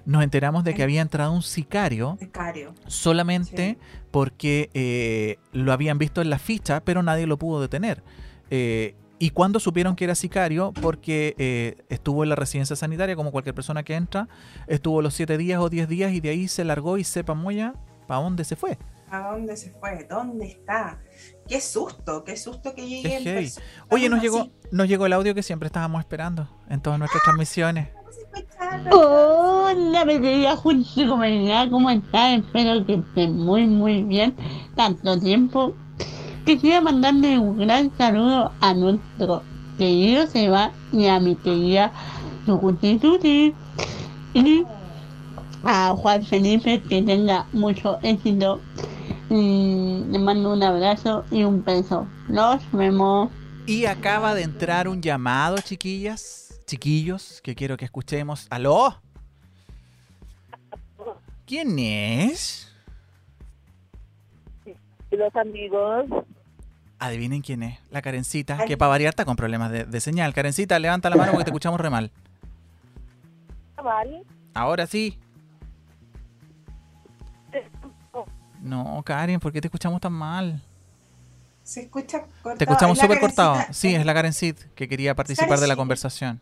nos enteramos de que había entrado un sicario Becario. solamente Sí. porque eh, lo habían visto en la ficha, pero nadie lo pudo detener. Eh, ¿Y cuándo supieron que era sicario? Porque eh, estuvo en la residencia sanitaria, como cualquier persona que entra, estuvo los 7 días o 10 días y de ahí se largó y sepa moya para dónde se fue. ¿A dónde se fue? ¿Dónde está? Qué susto, qué susto que lleguen. Es personas Oye, nos así. llegó, nos llegó el audio que siempre estábamos esperando en todas nuestras transmisiones. Vamos a escuchar. Hola, mi querida Junchi, ¿cómo estás? ¿Cómo estás? Espero que estés muy, muy bien. Tanto tiempo. Quisiera mandarle un gran saludo a nuestro querido Seba y a mi querida Tucuti Tuti. Y a Juan Felipe que tenga mucho éxito. Y le mando un abrazo y un beso. Nos vemos. Y acaba de entrar un llamado, chiquillas, chiquillos, que quiero que escuchemos. ¿Aló? ¿Quién es? los amigos. Adivinen quién es. La Karencita, que para variar está con problemas de, de señal. Karencita, levanta la mano porque te escuchamos re mal. ¿Vale? Ahora sí. No, Karen, ¿por qué te escuchamos tan mal? Se escucha cortado. Te escuchamos súper cortado. Sí, es la Karencita que quería participar de la conversación.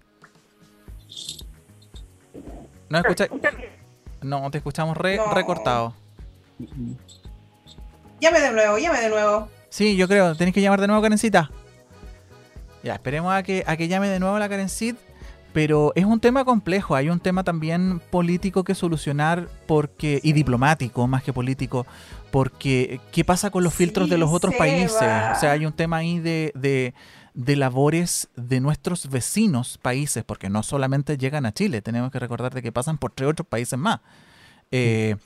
¿No escucha? No, te escuchamos re, No. recortado. Llame de nuevo, llame de nuevo. Sí, yo creo. Tenéis que llamar de nuevo, Karencita. Ya, esperemos a que, a que llame de nuevo la Karencita. Pero es un tema complejo. Hay un tema también político que solucionar porque y diplomático más que político. Porque, ¿qué pasa con los Sí, filtros de los otros Seba. países? O sea, hay un tema ahí de, de, de labores de nuestros vecinos países, porque no solamente llegan a Chile, tenemos que recordar de que pasan por tres otros países más. Eh,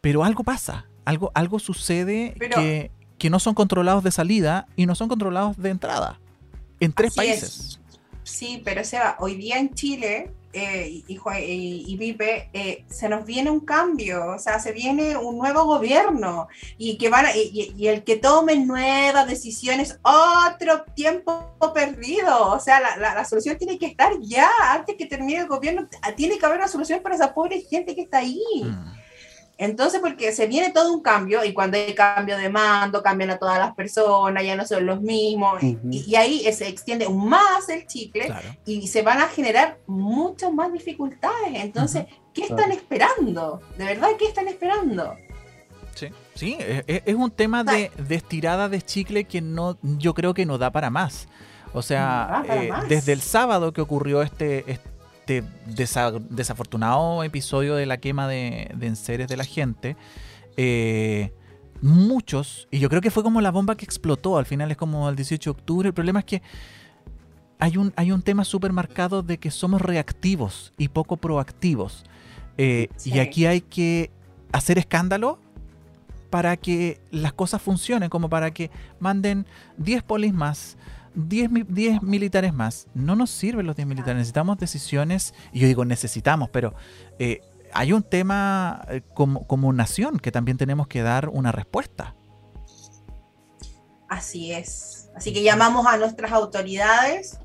pero algo pasa, algo, algo sucede Pero- que, que no son controlados de salida y no son controlados de entrada. En tres Así es. Sí, pero Seba, hoy día en Chile, eh, y, y y- Pipe, eh, se nos viene un cambio, o sea, se viene un nuevo gobierno y que van a- y, el que tome nuevas decisiones, otro tiempo perdido. O sea, la, la- la solución tiene que estar ya, antes que termine el gobierno, tiene que haber una solución para esa pobre gente que está ahí. Mm. Entonces, porque se viene todo un cambio y cuando hay cambio de mando, cambian a todas las personas, ya no son los mismos, y- Ujú. y, y ahí se extiende más el chicle Claro. y se van a generar muchas más dificultades. Entonces, ¿qué están esperando? ¿De verdad qué están esperando? Sí, sí, es, es- un tema de, de estirada de chicle que no, yo creo que no da para más. O sea, No eh, desde el sábado que ocurrió este, este desa- desafortunado episodio de la quema de, de enseres de la gente, eh, muchos, y yo creo que fue como la bomba que explotó, al final es como el 18 de octubre, el problema es que hay un, hay un tema súper marcado de que somos reactivos y poco proactivos. Eh, Sí. Y aquí hay que hacer escándalo para que las cosas funcionen, como para que manden 10 polis más, 10, mi- 10 militares más. No nos sirven los 10 militares, necesitamos decisiones, y yo digo necesitamos, pero eh, hay un tema eh, como, como nación que también tenemos que dar una respuesta. Así es. Así que llamamos a nuestras autoridades.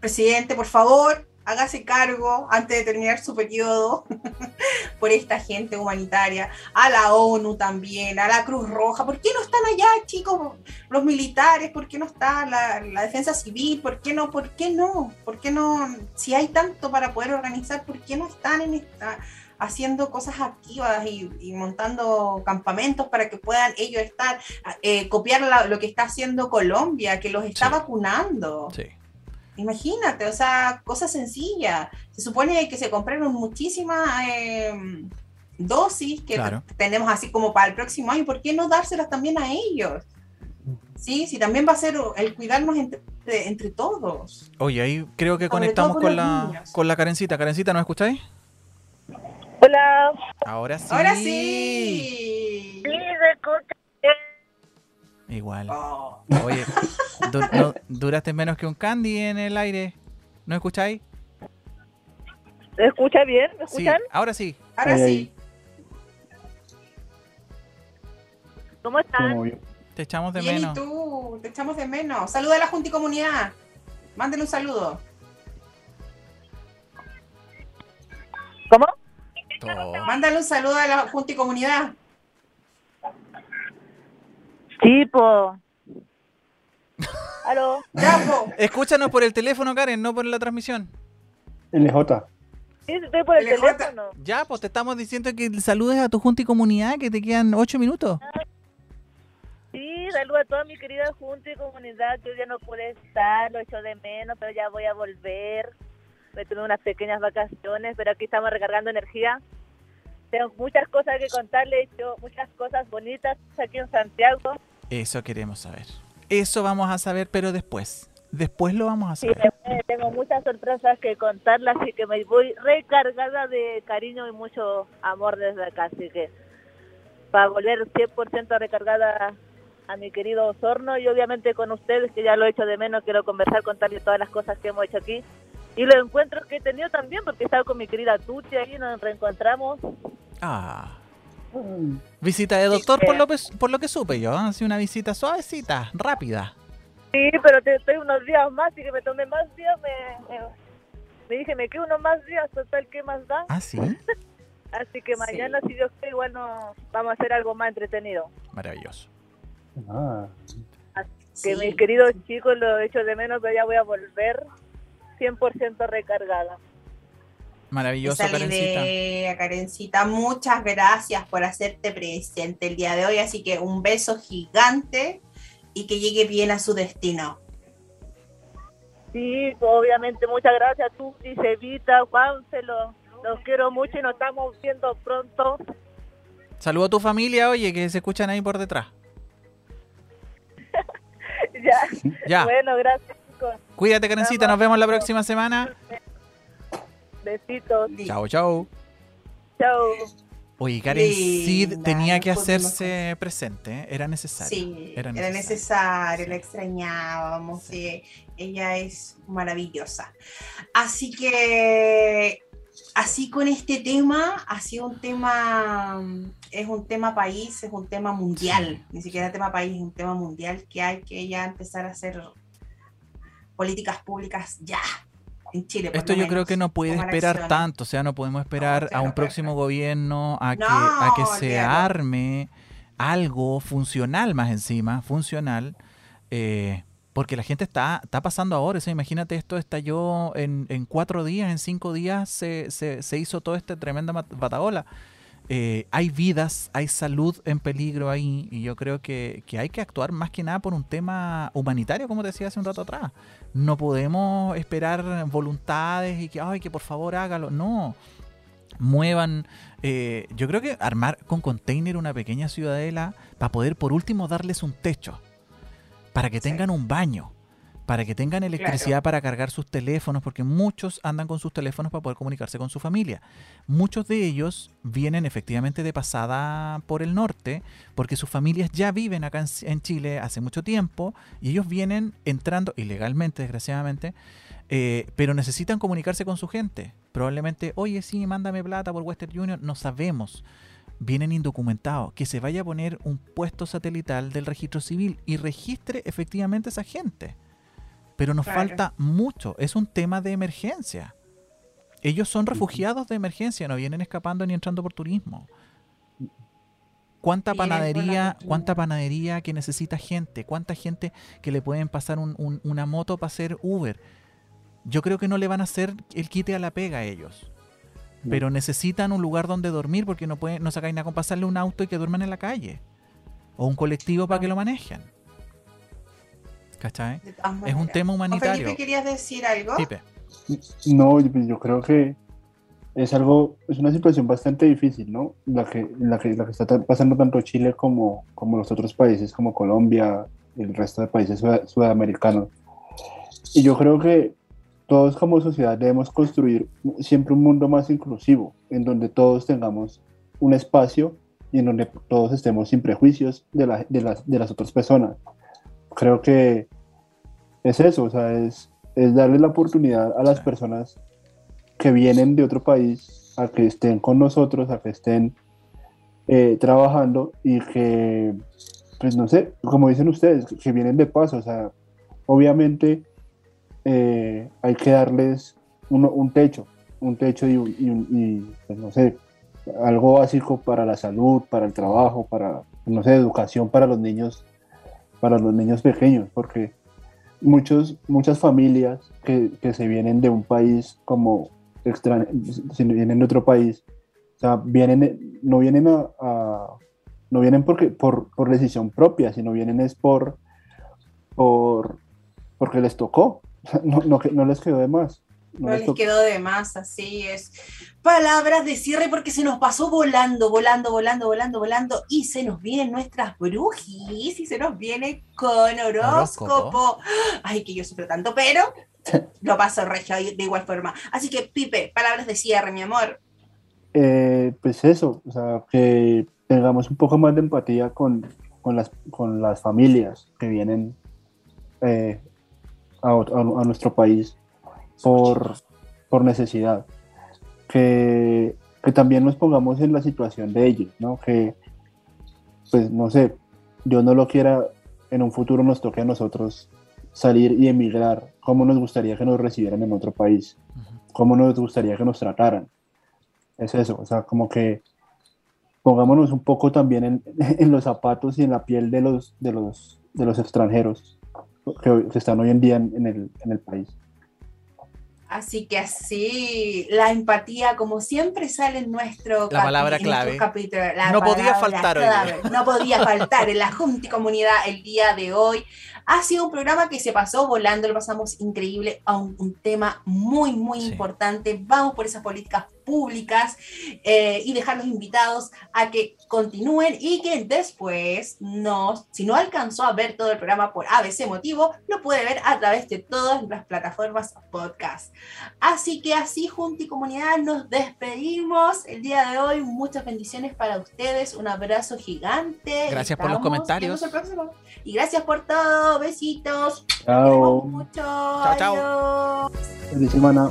Presidente, por favor, hágase cargo antes de terminar su periodo por esta gente humanitaria, a la ONU también, a la Cruz Roja. ¿Por qué no están allá, chicos, los militares? ¿Por qué no está la, la defensa civil? ¿Por qué no? ¿Por qué no? ¿Por qué no? Si hay tanto para poder organizar, ¿por qué no están en esta, haciendo cosas activas y, y montando campamentos para que puedan ellos estar, eh, copiar la- lo que está haciendo Colombia, que los está Sí. vacunando? Sí. Imagínate, o sea, cosas sencillas. Se supone que se compraron muchísimas eh, dosis que Claro. tenemos así como para el próximo año. ¿Por qué no dárselas también a ellos? Sí, sí, también va a ser el cuidarnos entre, entre todos. Oye, ahí creo que Sobre conectamos con la, niños. con la Karencita. Karencita, ¿nos escucháis? Hola. Ahora sí. Ahora sí. Sí, escucha. Igual. Oh, Oye, du- no- duraste menos que un candy en el aire. ¿No escucháis? ¿Se escucha bien? ¿Me Sí, escuchan? ahora sí. ahora sí. ¿Cómo están? Te echamos de Bien, menos. ¿y tú? Te echamos de menos. Saluda a la Junta y Comunidad. Mándenle un saludo. ¿Cómo? Todo. Mándale un saludo a la Junta y Comunidad. Sí, po. ¿Aló? Escúchanos por el teléfono, Karen, no por la transmisión. LJ. Sí, estoy por el LJ. teléfono. Ya, pues te estamos diciendo que saludes a tu junta y comunidad, que te quedan ocho minutos. Sí, saludo a toda mi querida junta y comunidad que hoy ya no pude estar, lo echo de menos, pero ya voy a volver. Me tuve unas pequeñas vacaciones, pero aquí estamos recargando energía. Tengo muchas cosas que contarles, he hecho muchas cosas bonitas aquí en Santiago. Eso queremos saber. Eso vamos a saber, pero después. Después lo vamos a Sí, saber. eh, tengo muchas sorpresas que contarlas, así que me voy recargada de cariño y mucho amor desde acá. Así que para volver 100% recargada a mi querido Osorno y obviamente con ustedes, que ya lo he hecho de menos, quiero conversar, contarles todas las cosas que hemos hecho aquí. Y los encuentros que he tenido también, porque he estado con mi querida Tuti ahí, nos reencontramos. Ah. Visita de doctor, Sí. por lo, que- por lo que supe yo. Así una visita suavecita, rápida. Sí, pero te, estoy unos días más y que me tomé más días, me, me, me dije, me quedo unos más días, total, ¿qué más da? Ah, sí. Así que mañana, si Dios quiere, igual no, vamos a hacer algo más entretenido. Maravilloso. Ah, Que Sí. mis queridos chicos lo he hecho de menos, pero ya voy a volver 100% recargada. Maravilloso, Karencita. idea, Karencita. Muchas gracias por hacerte presente el día de hoy. Así que un beso gigante y que llegue bien a su destino. Sí, obviamente, muchas gracias a tú, Evita, Juan, se los quiero mucho y nos estamos viendo pronto. Saludo a tu familia, oye, que se escuchan ahí por detrás. ya, Ya. bueno, gracias chicos, Cuídate, Karencita. Nos vemos la próxima semana. Besitos, Chao, chao. chao. Oye, Karen sí Linda, tenía que hacerse presente, ¿eh? era necesario. Sí, era era necesario. necesario, Sí. la extrañábamos. sí. Ella es maravillosa. Así que, así con este tema, ha sido un tema, es un tema país, es un tema mundial, ni siquiera tema país, es un tema mundial que hay que ya empezar a hacer políticas públicas ya. En Chile. por Esto yo creo que no puede esperar tanto, o sea, no podemos esperar claro, a un próximo claro. gobierno a que, No, a que se arme algo funcional más encima, funcional, eh, porque la gente está, está pasando ahora, o sea, imagínate esto estalló en, en cuatro días, en cinco días se, se, se hizo toda esta tremenda bataola. Eh, hay vidas, hay salud en peligro ahí y yo creo que, que hay que actuar más que nada por un tema humanitario, como te decía hace un rato atrás. No podemos esperar voluntades y que, ay, que por favor hágalo. No, muevan. eh, yo creo que armar con container una pequeña ciudadela para poder por último darles un techo, para que Sí. tengan un baño, para que tengan electricidad para cargar sus teléfonos, porque muchos andan con sus teléfonos para poder comunicarse con su familia. Muchos de ellos vienen efectivamente de pasada por el norte, porque sus familias ya viven acá en, en Chile hace mucho tiempo y ellos vienen entrando ilegalmente, desgraciadamente, eh, pero necesitan comunicarse con su gente. Probablemente, oye, sí, mándame plata por Western Union, no sabemos. Vienen indocumentados. Que se vaya a poner un puesto satelital del registro civil y registre efectivamente esa gente. Pero nos Claro. falta mucho. Es un tema de emergencia. Ellos son refugiados de emergencia, no vienen escapando ni entrando por turismo. ¿Cuánta panadería, cuánta panadería que necesita gente? ¿Cuánta gente que le pueden pasar un- un- una moto para hacer Uber? Yo creo que no le van a hacer el quite a la pega a ellos. Pero necesitan un lugar donde dormir porque no pueden, no sacáis nada con pasarle un auto y que duerman en la calle. O un colectivo para que lo manejen. ¿Cachai? Es un tema ¿O humanitario. Felipe, ¿querías decir algo? Pipe. No, yo, creo que es algo, es una situación bastante difícil, ¿no? La que, la que, la que está pasando tanto Chile como, como los otros países, como Colombia, el resto de países sud- sudamericanos. Y yo creo que todos como sociedad debemos construir siempre un mundo más inclusivo, en donde todos tengamos un espacio y en donde todos estemos sin prejuicios de, la- de las, de las otras personas. Creo que es eso, o sea, es, es darle la oportunidad a las personas que vienen de otro país a que estén con nosotros, a que estén eh, trabajando y que, pues no sé, como dicen ustedes, que vienen de paso, o sea, obviamente eh, hay que darles uno- un techo, un techo y, y y, pues, no sé, algo básico para la salud, para el trabajo, para, no sé, educación para los niños, para los niños pequeños, porque muchos, muchas familias que, que se vienen de un país como extra, si vienen de otro país, o sea, vienen, no vienen a, no vienen porque, por, por decisión propia, sino vienen es por, por porque les tocó, no, no, no les quedó de más. No les quedó de más, así es. Palabras de cierre porque se nos pasó volando, volando, volando, volando, volando y se nos vienen nuestras brujis y se nos viene con horóscopo. Horóscopo. Ay, que yo sufro tanto, pero lo paso regio de igual forma. Así que, Pipe, palabras de cierre, mi amor. Eh, pues eso, o sea, que tengamos un poco más de empatía con, con, las, con las familias que vienen eh, a- a nuestro país por, por necesidad. Que, que también nos pongamos en la situación de ellos, ¿no? Que, pues, no sé, Dios no lo quiera, en un futuro nos toque a nosotros salir y emigrar. ¿Cómo nos gustaría que nos recibieran en otro país? ¿Cómo nos gustaría que nos trataran? Es eso, o sea, como que pongámonos un poco también en, en los zapatos y en la piel de los, de los, de los extranjeros que, que están hoy en día en, en el, en el país. Así que así, la empatía, como siempre, sale en nuestro, La palabra clave. capítulo. La No podía faltar hoy. No podía faltar en la Junta y Comunidad el día de hoy. Ha sido un programa que se pasó volando, lo pasamos increíble a un, un tema muy, muy Sí. importante. Vamos por esas políticas públicas eh, y dejar los invitados a que continúen y que después, no, si no alcanzó a ver todo el programa por ABC motivo, lo puede ver a través de todas las plataformas podcast. Así que así, Junta y Comunidad, nos despedimos el día de hoy. Muchas bendiciones para ustedes. Un abrazo gigante. Gracias por los comentarios. viéndonos el próximo. Y gracias por todo. Besitos. Chao, queremos mucho. Chao, chao. Adiós. feliz semana.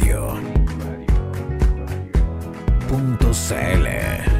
Click Radio. Punto CL.